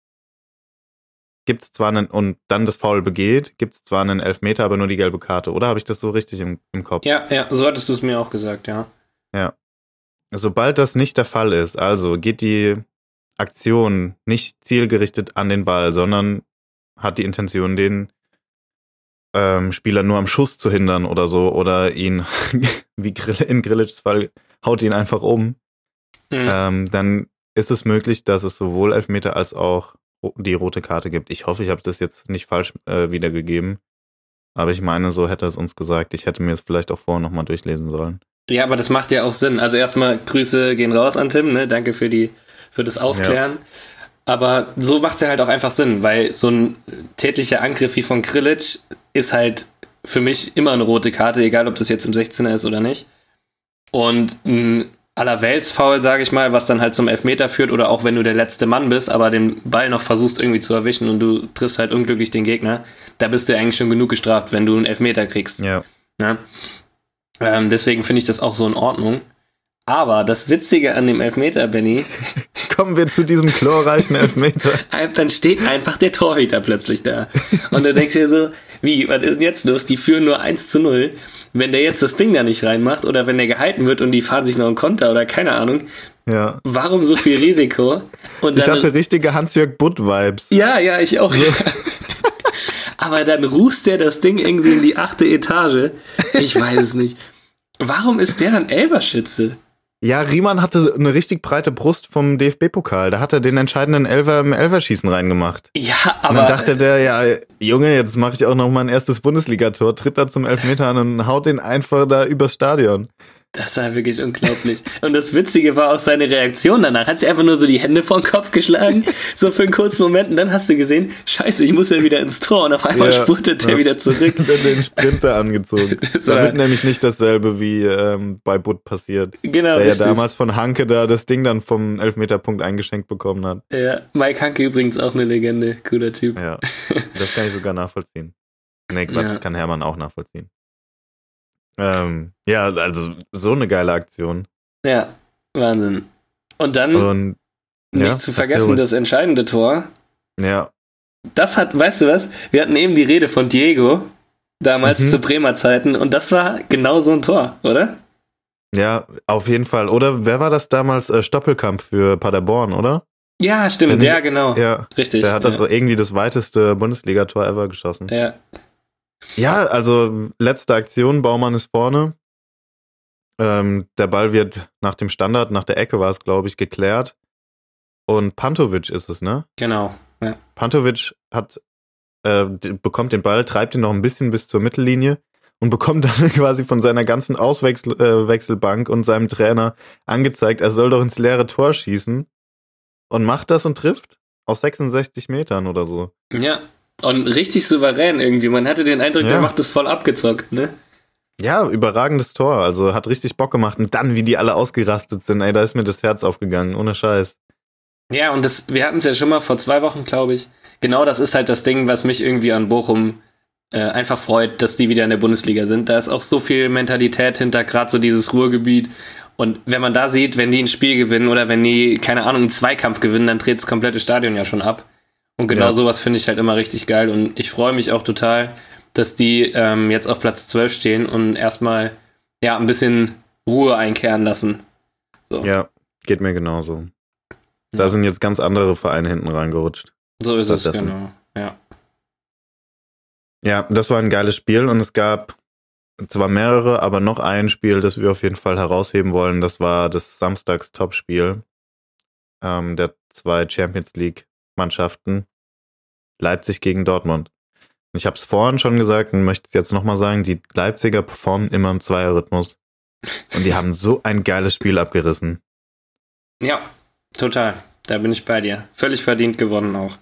gibt es zwar einen, und dann das Foul begeht, gibt es zwar einen Elfmeter, aber nur die gelbe Karte, oder? Habe ich das so richtig im, im Kopf? Ja, ja, so hattest du es mir auch gesagt, ja. Ja. Sobald das nicht der Fall ist, also geht die Aktion nicht zielgerichtet an den Ball, sondern hat die Intention, den ähm, Spieler nur am Schuss zu hindern oder so, oder ihn, wie in Grillits Fall, haut ihn einfach um, mhm. ähm, dann ist es möglich, dass es sowohl Elfmeter als auch die rote Karte gibt. Ich hoffe, ich habe das jetzt nicht falsch äh, wiedergegeben. Aber ich meine, so hätte es uns gesagt. Ich hätte mir es vielleicht auch vorher nochmal durchlesen sollen. Ja, aber das macht ja auch Sinn. Also erstmal Grüße gehen raus an Tim, ne? Danke für die, für das Aufklären. Ja. Aber so macht es ja halt auch einfach Sinn, weil so ein tätlicher Angriff wie von Krilic ist halt für mich immer eine rote Karte, egal ob das jetzt im 16er ist oder nicht. Und ein Allerweltsfoul, sage ich mal, was dann halt zum Elfmeter führt oder auch wenn du der letzte Mann bist, aber den Ball noch versuchst irgendwie zu erwischen und du triffst halt unglücklich den Gegner, da bist du eigentlich schon genug gestraft, wenn du einen Elfmeter kriegst. Ja. ja? Ähm, deswegen finde ich das auch so in Ordnung. Aber das Witzige an dem Elfmeter, Benny. Kommen wir zu diesem chlorreichen Elfmeter. dann steht einfach der Torhüter plötzlich da. Und du denkst dir so, wie, was ist denn jetzt los? Die führen nur 1 zu 0 wenn der jetzt das Ding da nicht reinmacht oder wenn der gehalten wird und die fahren sich noch einen Konter oder keine Ahnung, ja. warum so viel Risiko? Und ich hatte richtige Hans-Jörg Butt-Vibes. Ja, ja, ich auch. So. Aber dann rußt der das Ding irgendwie in die achte Etage. Ich weiß es nicht. Warum ist der dann Elberschütze? Ja, Riemann hatte eine richtig breite Brust vom DFB-Pokal. Da hat er den entscheidenden Elfer im Elferschießen reingemacht. Ja, aber. Und dann dachte der, ja, Junge, jetzt mache ich auch noch mein erstes Bundesligator, tritt da zum Elfmeter an und haut den einfach da übers Stadion. Das war wirklich unglaublich. Und das Witzige war auch seine Reaktion danach. Hat sich einfach nur so die Hände vor den Kopf geschlagen, so für einen kurzen Moment. Und dann hast du gesehen, scheiße, ich muss ja wieder ins Tor. Und auf einmal ja, spurtet er ja. wieder zurück. Dann den Sprinter angezogen. Das da wird nämlich nicht dasselbe wie ähm, bei Butt passiert. Genau, Der richtig. ja damals von Hanke da das Ding dann vom Elfmeterpunkt eingeschenkt bekommen hat. Ja, Mike Hanke übrigens auch eine Legende. Cooler Typ. Ja, das kann ich sogar nachvollziehen. Nee, Quatsch, ja. kann Hermann auch nachvollziehen. Ähm, ja, also so eine geile Aktion. Ja, Wahnsinn. Und dann Und, nicht ja, zu vergessen das entscheidende Tor. Ja. Das hat, weißt du was? Wir hatten eben die Rede von Diego damals mhm. zu Bremer Zeiten und das war genau so ein Tor, oder? Ja, auf jeden Fall. Oder wer war das damals? Äh, Stoppelkamp für Paderborn, oder? Ja, stimmt. ja, genau. Ja, richtig. Der hat ja. irgendwie das weiteste Bundesligator ever geschossen. Ja. Ja, also letzte Aktion, Baumann ist vorne. Ähm, der Ball wird nach dem Standard, nach der Ecke war es, glaube ich, geklärt. Und Pantovic ist es, ne? Genau. Ja. Pantovic hat, äh, bekommt den Ball, treibt ihn noch ein bisschen bis zur Mittellinie und bekommt dann quasi von seiner ganzen Auswechselbank äh, und seinem Trainer angezeigt, er soll doch ins leere Tor schießen. Und macht das und trifft aus 66 Metern oder so. Ja, und richtig souverän irgendwie. Man hatte den Eindruck, ja. der macht das voll abgezockt, ne? Ja, überragendes Tor. Also hat richtig Bock gemacht. Und dann, wie die alle ausgerastet sind, ey, da ist mir das Herz aufgegangen. Ohne Scheiß. Ja, und das, wir hatten es ja schon mal vor zwei Wochen, glaube ich. Genau das ist halt das Ding, was mich irgendwie an Bochum äh, einfach freut, dass die wieder in der Bundesliga sind. Da ist auch so viel Mentalität hinter, gerade so dieses Ruhrgebiet. Und wenn man da sieht, wenn die ein Spiel gewinnen oder wenn die, keine Ahnung, einen Zweikampf gewinnen, dann dreht das komplette Stadion ja schon ab. Und genau ja. sowas finde ich halt immer richtig geil. Und ich freue mich auch total, dass die ähm, jetzt auf Platz 12 stehen und erstmal ja ein bisschen Ruhe einkehren lassen. So. Ja, geht mir genauso. Da ja. sind jetzt ganz andere Vereine hinten reingerutscht. So ist es, genau. Ja. Ja, das war ein geiles Spiel und es gab zwar mehrere, aber noch ein Spiel, das wir auf jeden Fall herausheben wollen. Das war das Samstags-Topspiel ähm, der zwei Champions League Mannschaften. Leipzig gegen Dortmund. Ich habe es vorhin schon gesagt und möchte es jetzt nochmal sagen, die Leipziger performen immer im Zweierrhythmus. Und die haben so ein geiles Spiel abgerissen. Ja, total. Da bin ich bei dir. Völlig verdient gewonnen auch.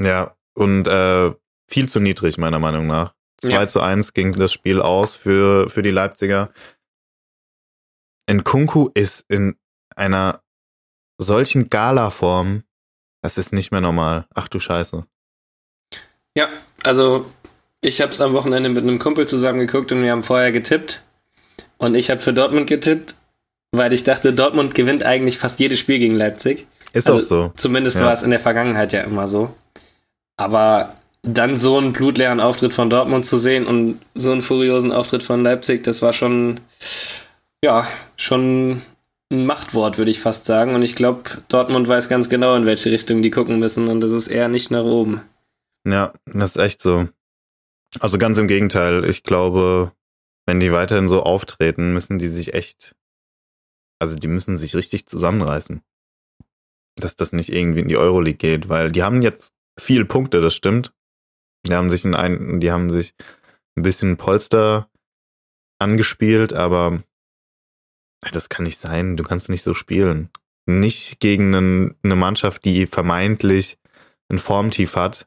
Ja, und äh, viel zu niedrig, meiner Meinung nach. 2 ja. zu 1 ging das Spiel aus für, für die Leipziger. Nkunku ist in einer solchen Gala-Form, das ist nicht mehr normal. Ach du Scheiße. Ja, also ich habe es am Wochenende mit einem Kumpel zusammen geguckt und wir haben vorher getippt. Und ich habe für Dortmund getippt, weil ich dachte, Dortmund gewinnt eigentlich fast jedes Spiel gegen Leipzig. Ist also, auch so. Zumindest ja. war es in der Vergangenheit ja immer so. Aber dann so einen blutleeren Auftritt von Dortmund zu sehen und so einen furiosen Auftritt von Leipzig, das war schon, ja, schon ein Machtwort, würde ich fast sagen. Und ich glaube, Dortmund weiß ganz genau, in welche Richtung die gucken müssen. Und das ist eher nicht nach oben. Ja, das ist echt so. Also ganz im Gegenteil. Ich glaube, wenn die weiterhin so auftreten, müssen die sich echt, also die müssen sich richtig zusammenreißen. Dass das nicht irgendwie in die Euroleague geht, weil die haben jetzt viel Punkte, das stimmt. Die haben sich in ein, die haben sich ein bisschen Polster angespielt, aber das kann nicht sein. Du kannst nicht so spielen. Nicht gegen einen, eine Mannschaft, die vermeintlich ein Formtief hat.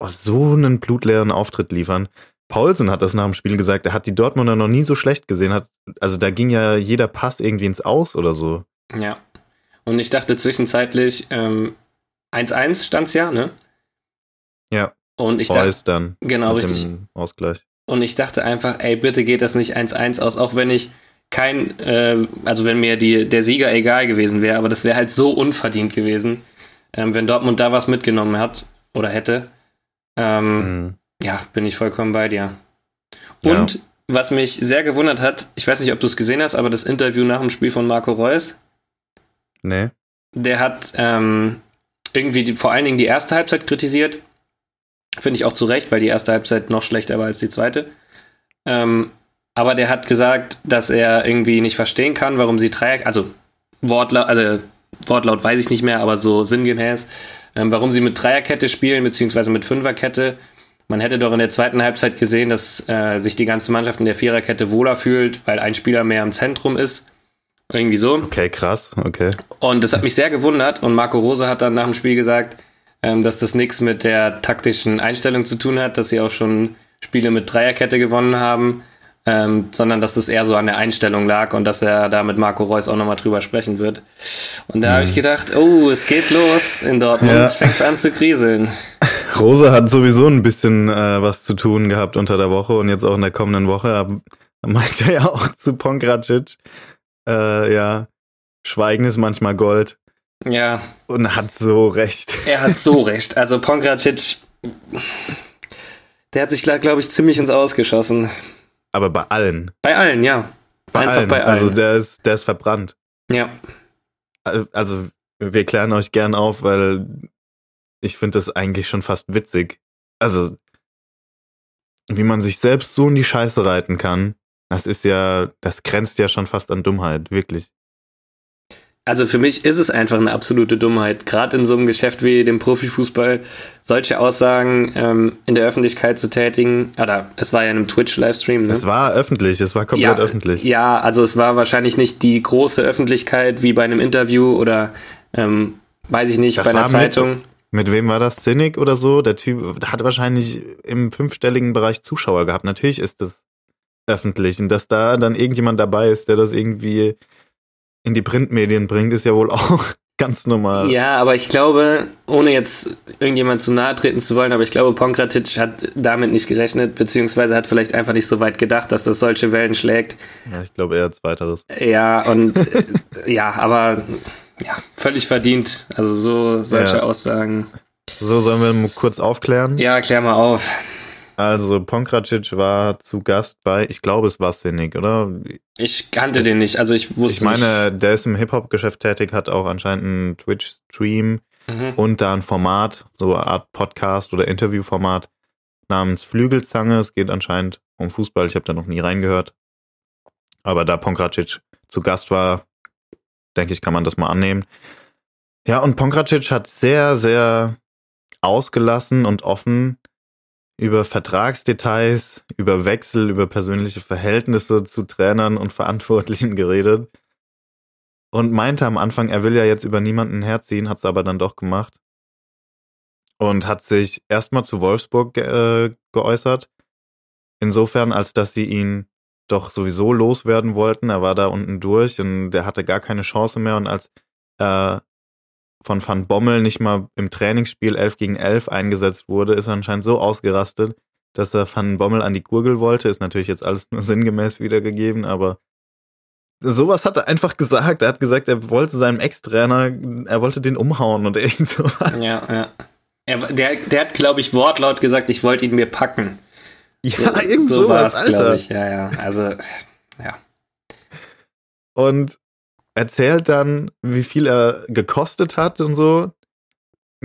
Oh, so einen blutleeren Auftritt liefern. Paulsen hat das nach dem Spiel gesagt, er hat die Dortmunder noch nie so schlecht gesehen. Hat, also da ging ja jeder Pass irgendwie ins Aus oder so. Ja. Und ich dachte zwischenzeitlich, 1-1 ähm, stand es ja, ne? Ja. Und ich dachte, dann. Genau, richtig. Ausgleich. Und ich dachte einfach, ey, bitte geht das nicht 1-1 aus, auch wenn ich kein, äh, also wenn mir die, der Sieger egal gewesen wäre, aber das wäre halt so unverdient gewesen, ähm, wenn Dortmund da was mitgenommen hat oder hätte. Ähm, mhm. Ja, bin ich vollkommen bei dir. Und ja. was mich sehr gewundert hat, ich weiß nicht, ob du es gesehen hast, aber das Interview nach dem Spiel von Marco Reus. Nee. Der hat ähm, irgendwie die, vor allen Dingen die erste Halbzeit kritisiert. Finde ich auch zu Recht, weil die erste Halbzeit noch schlechter war als die zweite. Ähm, aber der hat gesagt, dass er irgendwie nicht verstehen kann, warum sie Dreier, also Wortlaut, also Wortlaut weiß ich nicht mehr, aber so sinngemäß, ähm, warum sie mit Dreierkette spielen, beziehungsweise mit Fünferkette, man hätte doch in der zweiten Halbzeit gesehen, dass äh, sich die ganze Mannschaft in der Viererkette wohler fühlt, weil ein Spieler mehr im Zentrum ist. Irgendwie so. Okay, krass, okay. Und das hat mich sehr gewundert. Und Marco Rose hat dann nach dem Spiel gesagt, ähm, dass das nichts mit der taktischen Einstellung zu tun hat, dass sie auch schon Spiele mit Dreierkette gewonnen haben, ähm, sondern dass das eher so an der Einstellung lag und dass er da mit Marco Reus auch nochmal drüber sprechen wird. Und da mhm. habe ich gedacht, oh, es geht los in Dortmund, ja. es fängt an zu kriseln. Rose hat sowieso ein bisschen äh, was zu tun gehabt unter der Woche und jetzt auch in der kommenden Woche. Meint er ja auch zu Pongracic, äh, ja, Schweigen ist manchmal Gold. Ja. Und hat so recht. Er hat so recht. Also Pongracic, der hat sich, glaube ich, ziemlich ins Ausgeschossen. Aber bei allen. Bei allen, ja. Bei Einfach allen. bei allen. Also der ist, der ist verbrannt. Ja. Also wir klären euch gern auf, weil ich finde das eigentlich schon fast witzig. Also, wie man sich selbst so in die Scheiße reiten kann, das ist ja, das grenzt ja schon fast an Dummheit, wirklich. Also für mich ist es einfach eine absolute Dummheit, gerade in so einem Geschäft wie dem Profifußball, solche Aussagen ähm, in der Öffentlichkeit zu tätigen. Oder es war ja in einem Twitch-Livestream. Ne? Es war öffentlich, es war komplett ja, öffentlich. Ja, also es war wahrscheinlich nicht die große Öffentlichkeit wie bei einem Interview oder ähm, weiß ich nicht, das bei einer Zeitung. Mit, mit wem war das? Cynic oder so? Der Typ hat wahrscheinlich im fünfstelligen Bereich Zuschauer gehabt. Natürlich ist das öffentlich. Und dass da dann irgendjemand dabei ist, der das irgendwie in die Printmedien bringt, ist ja wohl auch ganz normal. Ja, aber ich glaube, ohne jetzt irgendjemand zu nahe treten zu wollen, aber ich glaube, Ponkratic hat damit nicht gerechnet, beziehungsweise hat vielleicht einfach nicht so weit gedacht, dass das solche Wellen schlägt. Ja, ich glaube eher zweiteres. Ja, und ja, aber ja, völlig verdient. Also so solche ja. Aussagen. So, sollen wir mal kurz aufklären? Ja, klär mal auf. Also Ponkracic war zu Gast bei, ich glaube, es war Cynic, oder? Ich kannte ich, den nicht, also ich wusste Ich meine, nicht. der ist im Hip-Hop-Geschäft tätig, hat auch anscheinend einen Twitch-Stream mhm. und da ein Format, so eine Art Podcast oder Interview-Format namens Flügelzange. Es geht anscheinend um Fußball, ich habe da noch nie reingehört. Aber da Ponkracic zu Gast war, denke ich, kann man das mal annehmen. Ja, und Pongracic hat sehr, sehr ausgelassen und offen über Vertragsdetails, über Wechsel, über persönliche Verhältnisse zu Trainern und Verantwortlichen geredet. Und meinte am Anfang, er will ja jetzt über niemanden herziehen, hat es aber dann doch gemacht. Und hat sich erstmal zu Wolfsburg ge äh, geäußert. Insofern, als dass sie ihn doch sowieso loswerden wollten. Er war da unten durch und der hatte gar keine Chance mehr. Und als er von Van Bommel nicht mal im Trainingsspiel 11 gegen 11 eingesetzt wurde, ist er anscheinend so ausgerastet, dass er Van Bommel an die Gurgel wollte. Ist natürlich jetzt alles nur sinngemäß wiedergegeben, aber sowas hat er einfach gesagt. Er hat gesagt, er wollte seinem Ex-Trainer, er wollte den umhauen und irgend sowas. Ja, ja. Er, der, der hat, glaube ich, wortlaut gesagt, ich wollte ihn mir packen. Ja, irgend so sowas, Alter. Ich. Ja, ja, also, ja. Und erzählt dann, wie viel er gekostet hat und so.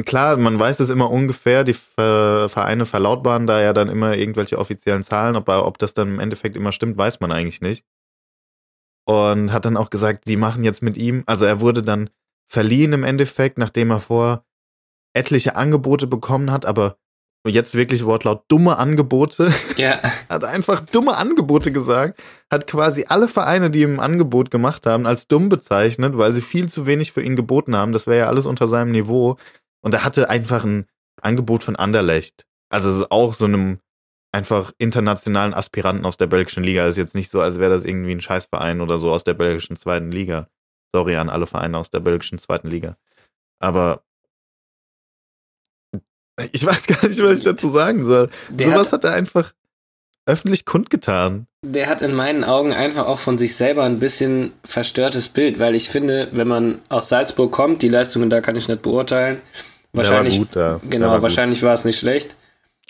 Klar, man weiß es immer ungefähr, die Vereine verlautbaren da ja dann immer irgendwelche offiziellen Zahlen, aber ob das dann im Endeffekt immer stimmt, weiß man eigentlich nicht. Und hat dann auch gesagt, sie machen jetzt mit ihm, also er wurde dann verliehen im Endeffekt, nachdem er vor etliche Angebote bekommen hat, aber jetzt wirklich Wortlaut dumme Angebote. Ja. hat einfach dumme Angebote gesagt, hat quasi alle Vereine, die ihm ein Angebot gemacht haben, als dumm bezeichnet, weil sie viel zu wenig für ihn geboten haben. Das wäre ja alles unter seinem Niveau. Und er hatte einfach ein Angebot von Anderlecht. Also auch so einem einfach internationalen Aspiranten aus der belgischen Liga. Ist jetzt nicht so, als wäre das irgendwie ein Scheißverein oder so aus der belgischen zweiten Liga. Sorry an alle Vereine aus der belgischen zweiten Liga. Aber ich weiß gar nicht, was ich dazu sagen soll. Der Sowas hat, hat er einfach öffentlich kundgetan. Der hat in meinen Augen einfach auch von sich selber ein bisschen verstörtes Bild, weil ich finde, wenn man aus Salzburg kommt, die Leistungen da kann ich nicht beurteilen. Wahrscheinlich, war gut, ja. Genau, war wahrscheinlich gut. war es nicht schlecht.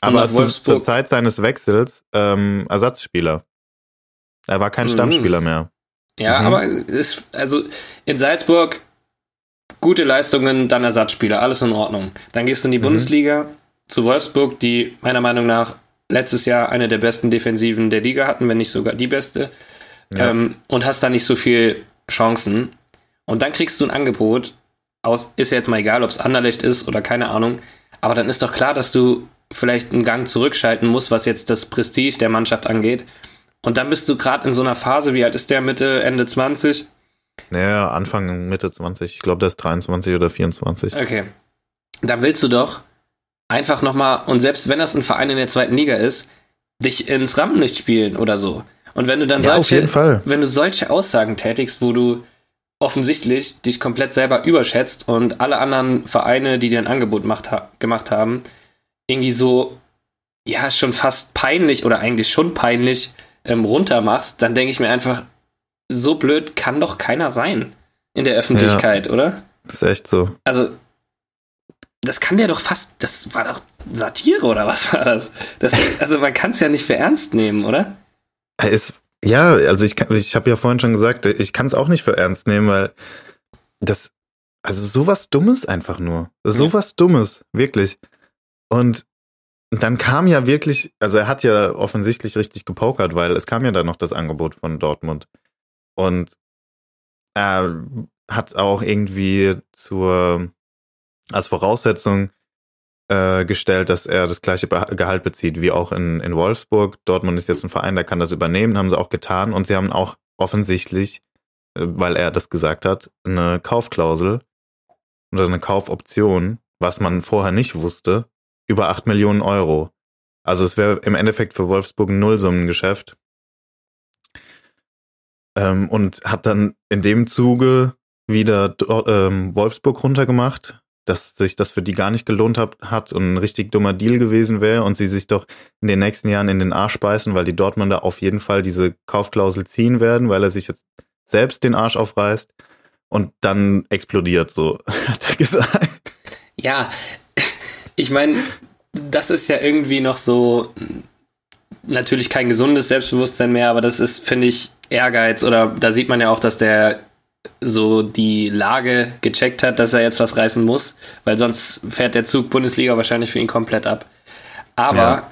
Aber zu, zur Zeit seines Wechsels ähm, Ersatzspieler. Er war kein mhm. Stammspieler mehr. Ja, mhm. aber ist, also in Salzburg gute Leistungen, dann Ersatzspieler, alles in Ordnung. Dann gehst du in die mhm. Bundesliga zu Wolfsburg, die meiner Meinung nach letztes Jahr eine der besten Defensiven der Liga hatten, wenn nicht sogar die beste. Ja. Ähm, und hast da nicht so viel Chancen. Und dann kriegst du ein Angebot aus, ist ja jetzt mal egal, ob es Anderlecht ist oder keine Ahnung, aber dann ist doch klar, dass du vielleicht einen Gang zurückschalten muss, was jetzt das Prestige der Mannschaft angeht. Und dann bist du gerade in so einer Phase, wie alt ist der Mitte, Ende 20? Naja, Anfang, Mitte 20. Ich glaube, der ist 23 oder 24. Okay. Dann willst du doch einfach nochmal, und selbst wenn das ein Verein in der zweiten Liga ist, dich ins Rampenlicht spielen oder so. Und wenn du dann ja, solche, wenn du solche Aussagen tätigst, wo du offensichtlich dich komplett selber überschätzt und alle anderen Vereine, die dir ein Angebot macht, ha gemacht haben, irgendwie so, ja, schon fast peinlich oder eigentlich schon peinlich ähm, runtermachst, dann denke ich mir einfach, so blöd kann doch keiner sein in der Öffentlichkeit, ja, oder? Das ist echt so. Also, das kann der doch fast, das war doch Satire oder was war das? das also, man kann es ja nicht für ernst nehmen, oder? Es, ja, also ich, ich habe ja vorhin schon gesagt, ich kann es auch nicht für ernst nehmen, weil das, also sowas Dummes einfach nur. Sowas ja. Dummes, wirklich. Und dann kam ja wirklich, also er hat ja offensichtlich richtig gepokert, weil es kam ja dann noch das Angebot von Dortmund. Und er hat auch irgendwie zur, als Voraussetzung äh, gestellt, dass er das gleiche Gehalt bezieht wie auch in, in Wolfsburg. Dortmund ist jetzt ein Verein, der kann das übernehmen, haben sie auch getan. Und sie haben auch offensichtlich, äh, weil er das gesagt hat, eine Kaufklausel oder eine Kaufoption, was man vorher nicht wusste, über 8 Millionen Euro. Also es wäre im Endeffekt für Wolfsburg ein Nullsummengeschäft. Ähm, und hat dann in dem Zuge wieder ähm, Wolfsburg runtergemacht, dass sich das für die gar nicht gelohnt hat, hat und ein richtig dummer Deal gewesen wäre und sie sich doch in den nächsten Jahren in den Arsch beißen, weil die Dortmunder auf jeden Fall diese Kaufklausel ziehen werden, weil er sich jetzt selbst den Arsch aufreißt und dann explodiert, so hat er gesagt. Ja, ich meine, das ist ja irgendwie noch so natürlich kein gesundes Selbstbewusstsein mehr, aber das ist, finde ich, Ehrgeiz oder da sieht man ja auch, dass der so die Lage gecheckt hat, dass er jetzt was reißen muss, weil sonst fährt der Zug Bundesliga wahrscheinlich für ihn komplett ab. Aber ja.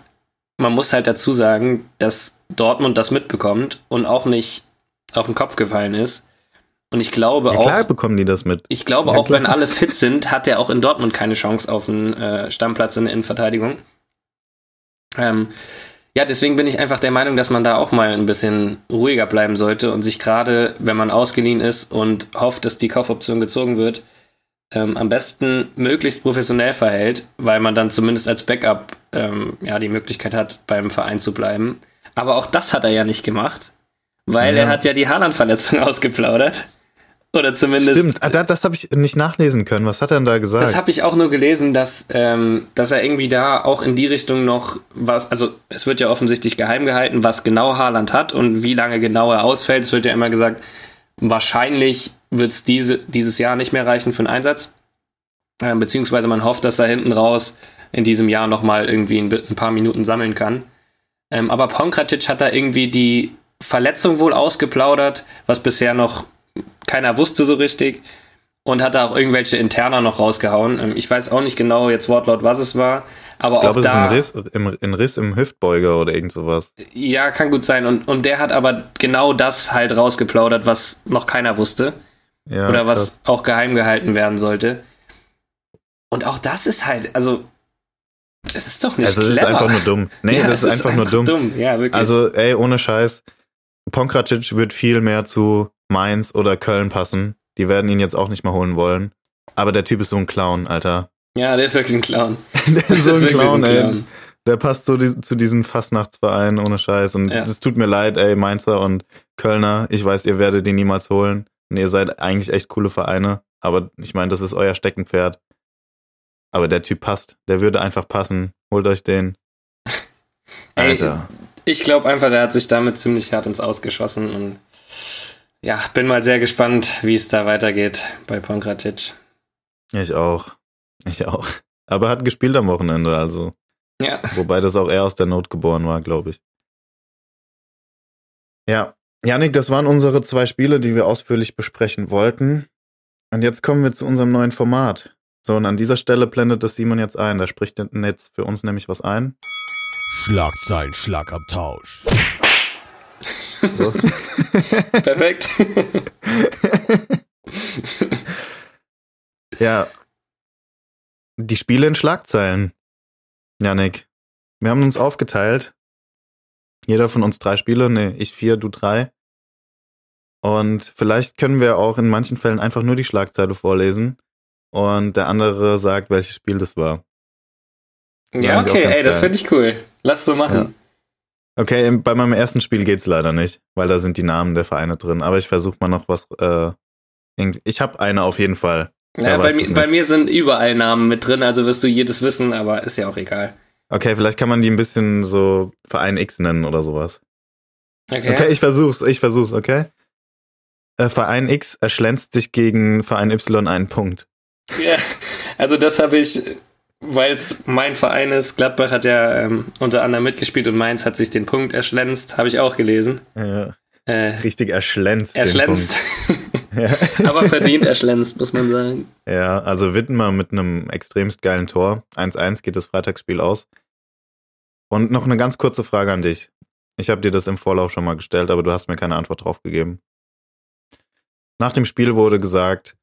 man muss halt dazu sagen, dass Dortmund das mitbekommt und auch nicht auf den Kopf gefallen ist. Und ich glaube ja, auch. Klar bekommen die das mit. Ich glaube ja, auch, klar. wenn alle fit sind, hat er auch in Dortmund keine Chance auf einen äh, Stammplatz in der Innenverteidigung. Ähm, ja, deswegen bin ich einfach der Meinung, dass man da auch mal ein bisschen ruhiger bleiben sollte und sich gerade, wenn man ausgeliehen ist und hofft, dass die Kaufoption gezogen wird, ähm, am besten möglichst professionell verhält, weil man dann zumindest als Backup ähm, ja die Möglichkeit hat, beim Verein zu bleiben. Aber auch das hat er ja nicht gemacht, weil ja. er hat ja die Haaland-Verletzung ausgeplaudert. Oder zumindest. Stimmt, ah, das, das habe ich nicht nachlesen können. Was hat er denn da gesagt? Das habe ich auch nur gelesen, dass, ähm, dass er irgendwie da auch in die Richtung noch was, also es wird ja offensichtlich geheim gehalten, was genau Haaland hat und wie lange genau er ausfällt. Es wird ja immer gesagt, wahrscheinlich wird es diese, dieses Jahr nicht mehr reichen für einen Einsatz. Äh, beziehungsweise man hofft, dass er hinten raus in diesem Jahr nochmal irgendwie ein, ein, paar Minuten sammeln kann. Ähm, aber Ponkratic hat da irgendwie die Verletzung wohl ausgeplaudert, was bisher noch keiner wusste so richtig und hat da auch irgendwelche Interner noch rausgehauen. Ähm, ich weiß auch nicht genau jetzt Wortlaut, was es war, aber ich glaube, es da, ist ein Riss im, ein Riss im Hüftbeuger oder irgend sowas. Ja, kann gut sein. Und, und der hat aber genau das halt rausgeplaudert, was noch keiner wusste. Ja, oder krass. was auch geheim gehalten werden sollte. Und auch das ist halt, also, das ist doch nicht Also, das ist einfach nur dumm. Nee, ja, das, ist, einfach, einfach nur dumm. dumm. Ja. Also, ey, ohne Scheiß. Ponkracic wird viel mehr zu Mainz oder Köln passen. Die werden ihn jetzt auch nicht mehr holen wollen. Aber der Typ ist so ein Clown, Alter. Ja, der ist wirklich ein Clown. der ist so ein Clown, ein Clown, ey. Der passt so die, zu diesem Fastnachtsverein ohne Scheiß. Und es ja. tut mir leid, ey, Mainzer und Kölner. Ich weiß, ihr werdet ihn niemals holen. Und ihr seid eigentlich echt coole Vereine. Aber ich meine, das ist euer Steckenpferd. Aber der Typ passt. Der würde einfach passen. Holt euch den. Alter. Ey, ich glaube einfach, er hat sich damit ziemlich hart ins Ausgeschossen und ja, bin mal sehr gespannt, wie es da weitergeht bei Pongratic. Ich auch. Ich auch. Aber hat gespielt am Wochenende, also. Ja. Wobei das auch eher aus der Not geboren war, glaube ich. Ja. Janik, das waren unsere zwei Spiele, die wir ausführlich besprechen wollten. Und jetzt kommen wir zu unserem neuen Format. So, und an dieser Stelle blendet das Simon jetzt ein. Da spricht jetzt für uns nämlich was ein. Schlagzeilen, Schlagabtausch. So. Perfekt. ja. Die Spiele in Schlagzeilen. Janik, wir haben uns aufgeteilt. Jeder von uns drei Spiele, nee, ich vier, du drei. Und vielleicht können wir auch in manchen Fällen einfach nur die Schlagzeile vorlesen und der andere sagt, welches Spiel das war. Ja, okay, ey, das finde ich cool. Lass so machen. Ja. Okay, bei meinem ersten Spiel geht's leider nicht, weil da sind die Namen der Vereine drin. Aber ich versuche mal noch was. Äh, ich habe eine auf jeden Fall. Ja, bei, mi bei mir sind überall Namen mit drin, also wirst du jedes wissen, aber ist ja auch egal. Okay, vielleicht kann man die ein bisschen so Verein X nennen oder sowas. Okay. Okay, ich versuch's, ich versuch's, okay? Äh, Verein X erschlänzt sich gegen Verein Y einen Punkt. Ja, also das habe ich weil es mein Verein ist, Gladbach hat ja ähm, unter anderem mitgespielt und Mainz hat sich den Punkt erschlänzt, habe ich auch gelesen. Ja, äh, richtig erschlänzt. Erschlänzt. ja. Aber verdient erschlänzt, muss man sagen. Ja, also Wittmer mit einem extremst geilen Tor. 1-1 geht das Freitagsspiel aus. Und noch eine ganz kurze Frage an dich. Ich habe dir das im Vorlauf schon mal gestellt, aber du hast mir keine Antwort drauf gegeben. Nach dem Spiel wurde gesagt,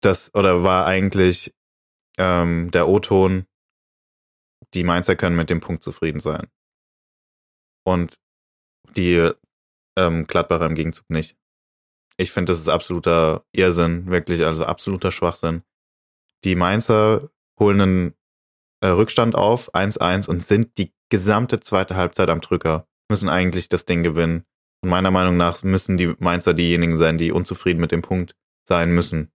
dass, oder war eigentlich ähm, der O-Ton, die Mainzer können mit dem Punkt zufrieden sein. Und die ähm, Gladbacher im Gegenzug nicht. Ich finde, das ist absoluter Irrsinn, wirklich, also absoluter Schwachsinn. Die Mainzer holen einen äh, Rückstand auf, 1-1, und sind die gesamte zweite Halbzeit am Drücker, müssen eigentlich das Ding gewinnen. Und meiner Meinung nach müssen die Mainzer diejenigen sein, die unzufrieden mit dem Punkt sein müssen.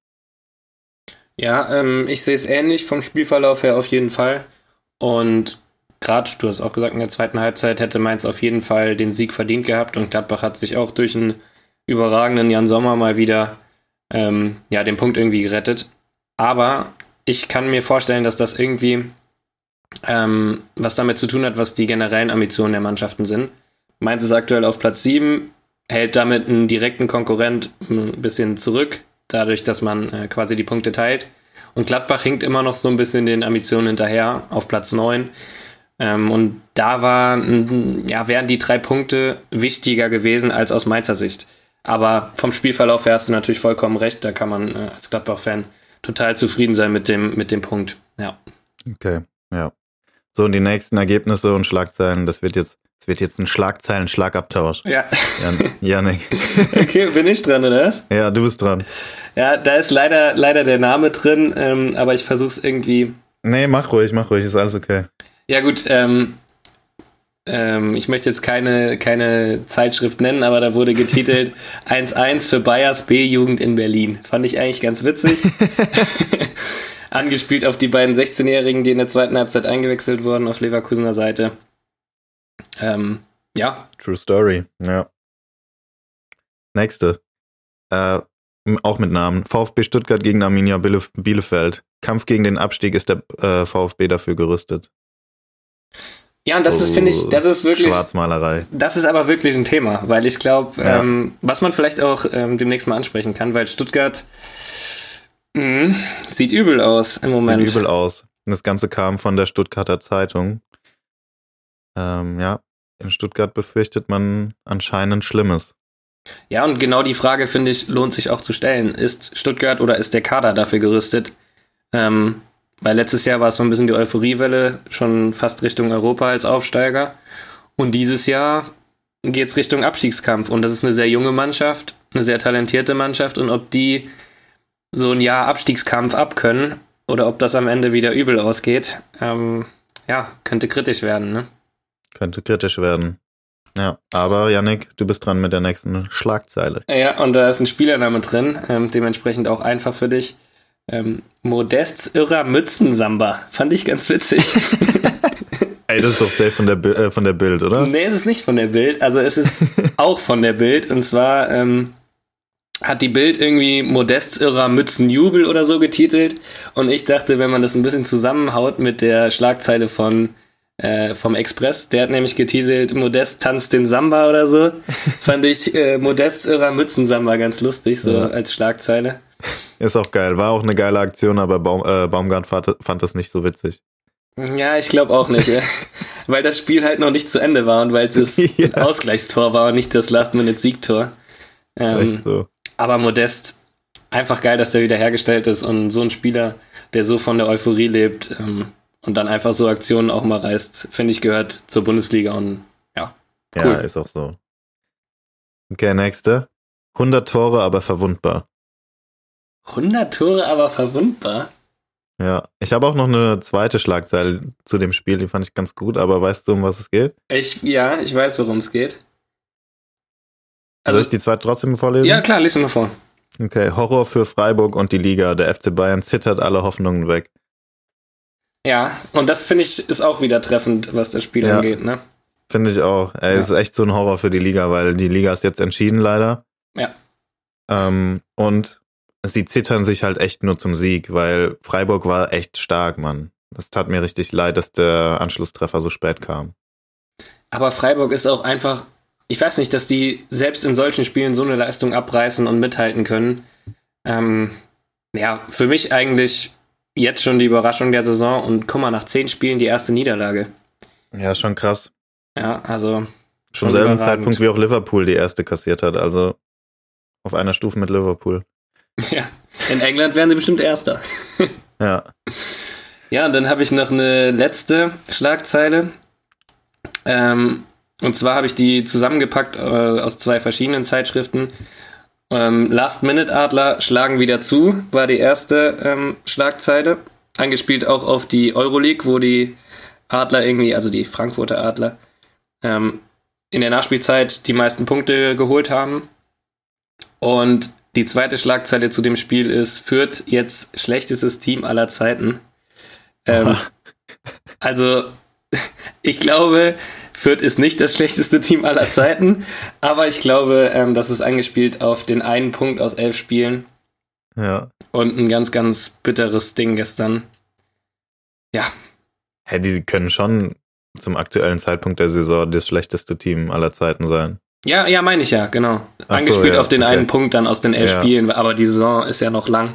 Ja, ähm, ich sehe es ähnlich vom Spielverlauf her auf jeden Fall. Und gerade, du hast auch gesagt, in der zweiten Halbzeit hätte Mainz auf jeden Fall den Sieg verdient gehabt und Gladbach hat sich auch durch einen überragenden Jan Sommer mal wieder ähm, ja, den Punkt irgendwie gerettet. Aber ich kann mir vorstellen, dass das irgendwie ähm, was damit zu tun hat, was die generellen Ambitionen der Mannschaften sind. Mainz ist aktuell auf Platz 7, hält damit einen direkten Konkurrent ein bisschen zurück dadurch, dass man äh, quasi die Punkte teilt. Und Gladbach hinkt immer noch so ein bisschen den Ambitionen hinterher auf Platz 9. Ähm, und da war, ja, wären die drei Punkte wichtiger gewesen als aus Mainzer Sicht. Aber vom Spielverlauf her hast du natürlich vollkommen recht. Da kann man äh, als Gladbach-Fan total zufrieden sein mit dem, mit dem Punkt. Ja. Okay, ja. So, und die nächsten Ergebnisse und Schlagzeilen, das wird jetzt, das wird jetzt ein Schlagzeilen-Schlagabtausch. Ja. Jan Janik. okay, bin ich dran, oder was? Ja, du bist dran. Ja, da ist leider, leider der Name drin, ähm, aber ich versuche es irgendwie. Nee, mach ruhig, mach ruhig, ist alles okay. Ja, gut, ähm, ähm, ich möchte jetzt keine, keine Zeitschrift nennen, aber da wurde getitelt 1-1 für Bayers B-Jugend in Berlin. Fand ich eigentlich ganz witzig. Angespielt auf die beiden 16-Jährigen, die in der zweiten Halbzeit eingewechselt wurden auf Leverkusener Seite. Ähm, ja. True Story, ja. Nächste. Äh, auch mit Namen. VfB Stuttgart gegen Arminia Bielefeld. Kampf gegen den Abstieg ist der äh, VfB dafür gerüstet. Ja, und das oh, ist, finde ich, das ist wirklich. Schwarzmalerei. Das ist aber wirklich ein Thema, weil ich glaube, ja. ähm, was man vielleicht auch ähm, demnächst mal ansprechen kann, weil Stuttgart mh, sieht übel aus im Moment. Sieht übel aus. Das Ganze kam von der Stuttgarter Zeitung. Ähm, ja, in Stuttgart befürchtet man anscheinend Schlimmes. Ja, und genau die Frage, finde ich, lohnt sich auch zu stellen. Ist Stuttgart oder ist der Kader dafür gerüstet? Ähm, weil letztes Jahr war es so ein bisschen die Euphoriewelle, schon fast Richtung Europa als Aufsteiger. Und dieses Jahr geht es Richtung Abstiegskampf. Und das ist eine sehr junge Mannschaft, eine sehr talentierte Mannschaft. Und ob die so ein Jahr Abstiegskampf abkönnen oder ob das am Ende wieder übel ausgeht, ähm, ja, könnte kritisch werden. Ne? Könnte kritisch werden. Ja, aber Yannick, du bist dran mit der nächsten Schlagzeile. Ja, und da ist ein Spielername drin, ähm, dementsprechend auch einfach für dich. Ähm, Modests irrer Mützensamba. Fand ich ganz witzig. Ey, das ist doch safe von der, äh, von der Bild, oder? Nee, es ist nicht von der Bild. Also es ist auch von der Bild. Und zwar ähm, hat die Bild irgendwie Modests irrer Mützenjubel oder so getitelt. Und ich dachte, wenn man das ein bisschen zusammenhaut mit der Schlagzeile von äh, vom Express. Der hat nämlich geteasert, Modest tanzt den Samba oder so. Fand ich äh, Modest irrer Mützensamba ganz lustig, so ja. als Schlagzeile. Ist auch geil. War auch eine geile Aktion, aber Baum, äh, Baumgart fand, das nicht so witzig. Ja, ich glaube auch nicht. weil das Spiel halt noch nicht zu Ende war und weil es das ja. Ausgleichstor war und nicht das Last-Minute-Siegtor. Ähm, so. Aber Modest, einfach geil, dass der wieder hergestellt ist und so ein Spieler, der so von der Euphorie lebt, ähm, und dann einfach so Aktionen auch mal reißt, finde ich, gehört zur Bundesliga und ja. Cool. Ja, ist auch so. Okay, nächste. 100 Tore, aber verwundbar. 100 Tore, aber verwundbar? Ja, ich habe auch noch eine zweite Schlagzeile zu dem Spiel, die fand ich ganz gut, aber weißt du, um was es geht? Ich, ja, ich weiß, worum es geht. Also, Soll ich die zweite trotzdem vorlesen? Ja, klar, lese mal vor. Okay, Horror für Freiburg und die Liga. Der FC Bayern zittert alle Hoffnungen weg. Ja, und das finde ich ist auch wieder treffend, was das Spiel ja, angeht, ne? Finde ich auch. Ey, ja. ist echt so ein Horror für die Liga, weil die Liga ist jetzt entschieden leider. Ja. Ähm, und sie zittern sich halt echt nur zum Sieg, weil Freiburg war echt stark, Mann. Das tat mir richtig leid, dass der Anschlusstreffer so spät kam. Aber Freiburg ist auch einfach, ich weiß nicht, dass die selbst in solchen Spielen so eine Leistung abreißen und mithalten können. Ähm, ja, für mich eigentlich jetzt schon die Überraschung der Saison und guck mal, nach zehn Spielen die erste Niederlage. Ja, schon krass. Ja, also. Schon Zum selben Zeitpunkt wie auch Liverpool die erste kassiert hat, also auf einer Stufe mit Liverpool. Ja, in England wären sie bestimmt Erster. ja. Ja, und dann habe ich noch eine letzte Schlagzeile. Ähm, und zwar habe ich die zusammengepackt äh, aus zwei verschiedenen Zeitschriften. Ähm, Last-Minute-Adler schlagen wieder zu, war die erste ähm, Schlagzeile. Angespielt auch auf die Euroleague, wo die Adler irgendwie, also die Frankfurter Adler, ähm, in der Nachspielzeit die meisten Punkte geholt haben. Und die zweite Schlagzeile zu dem Spiel ist, führt jetzt schlechtestes Team aller Zeiten. Ähm, also, ich glaube, Fürth ist nicht das schlechteste Team aller Zeiten, aber ich glaube, ähm, das ist angespielt auf den einen Punkt aus elf Spielen. Ja. Und ein ganz, ganz bitteres Ding gestern. Ja. Hä, die können schon zum aktuellen Zeitpunkt der Saison das schlechteste Team aller Zeiten sein. Ja, ja, meine ich ja, genau. Ach Angespielt so, ja, auf den okay. einen Punkt dann aus den elf ja. Spielen, aber die Saison ist ja noch lang.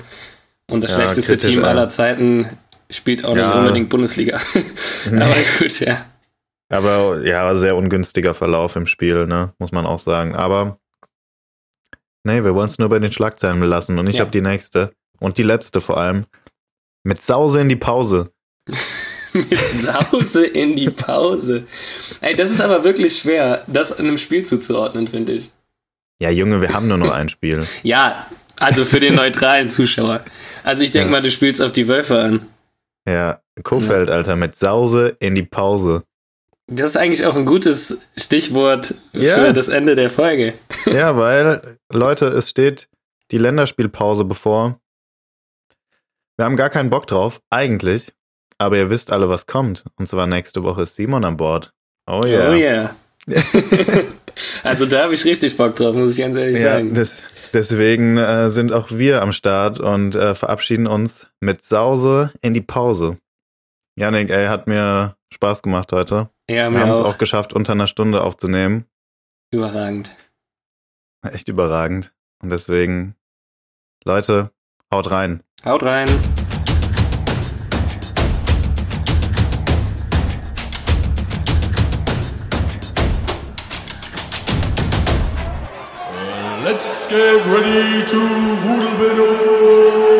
Und das ja, schlechteste Team aller Zeiten spielt auch nicht unbedingt Bundesliga. aber gut, ja. Aber ja, sehr ungünstiger Verlauf im Spiel, ne? Muss man auch sagen. Aber nee, wir wollen es nur bei den Schlagzeilen lassen. Und ich ja. habe die nächste. Und die letzte vor allem. Mit Sause in die Pause. Mit Sause in die Pause. Ey, das ist aber wirklich schwer, das in einem Spiel zuzuordnen, finde ich. Ja, Junge, wir haben nur noch ein Spiel. ja, also für den neutralen Zuschauer. Also ich denke ja. mal, du spielst auf die Wölfe an. Ja, Kofeld, ja. Alter, mit Sause in die Pause. Das ist eigentlich auch ein gutes Stichwort ja. für das Ende der Folge. Ja, weil, Leute, es steht die Länderspielpause bevor. Wir haben gar keinen Bock drauf, eigentlich. Aber ihr wisst alle, was kommt. Und zwar nächste Woche ist Simon an Bord. Oh yeah. Oh yeah. also da habe ich richtig Bock drauf, muss ich ganz ehrlich ja, sagen. Das, deswegen äh, sind auch wir am Start und äh, verabschieden uns mit Sause in die Pause. Janik, ey, hat mir Spaß gemacht heute. Ja, Wir haben es auch geschafft, unter einer Stunde aufzunehmen. Überragend. Echt überragend. Und deswegen, Leute, haut rein. Haut rein. Ready to Rudelbildung!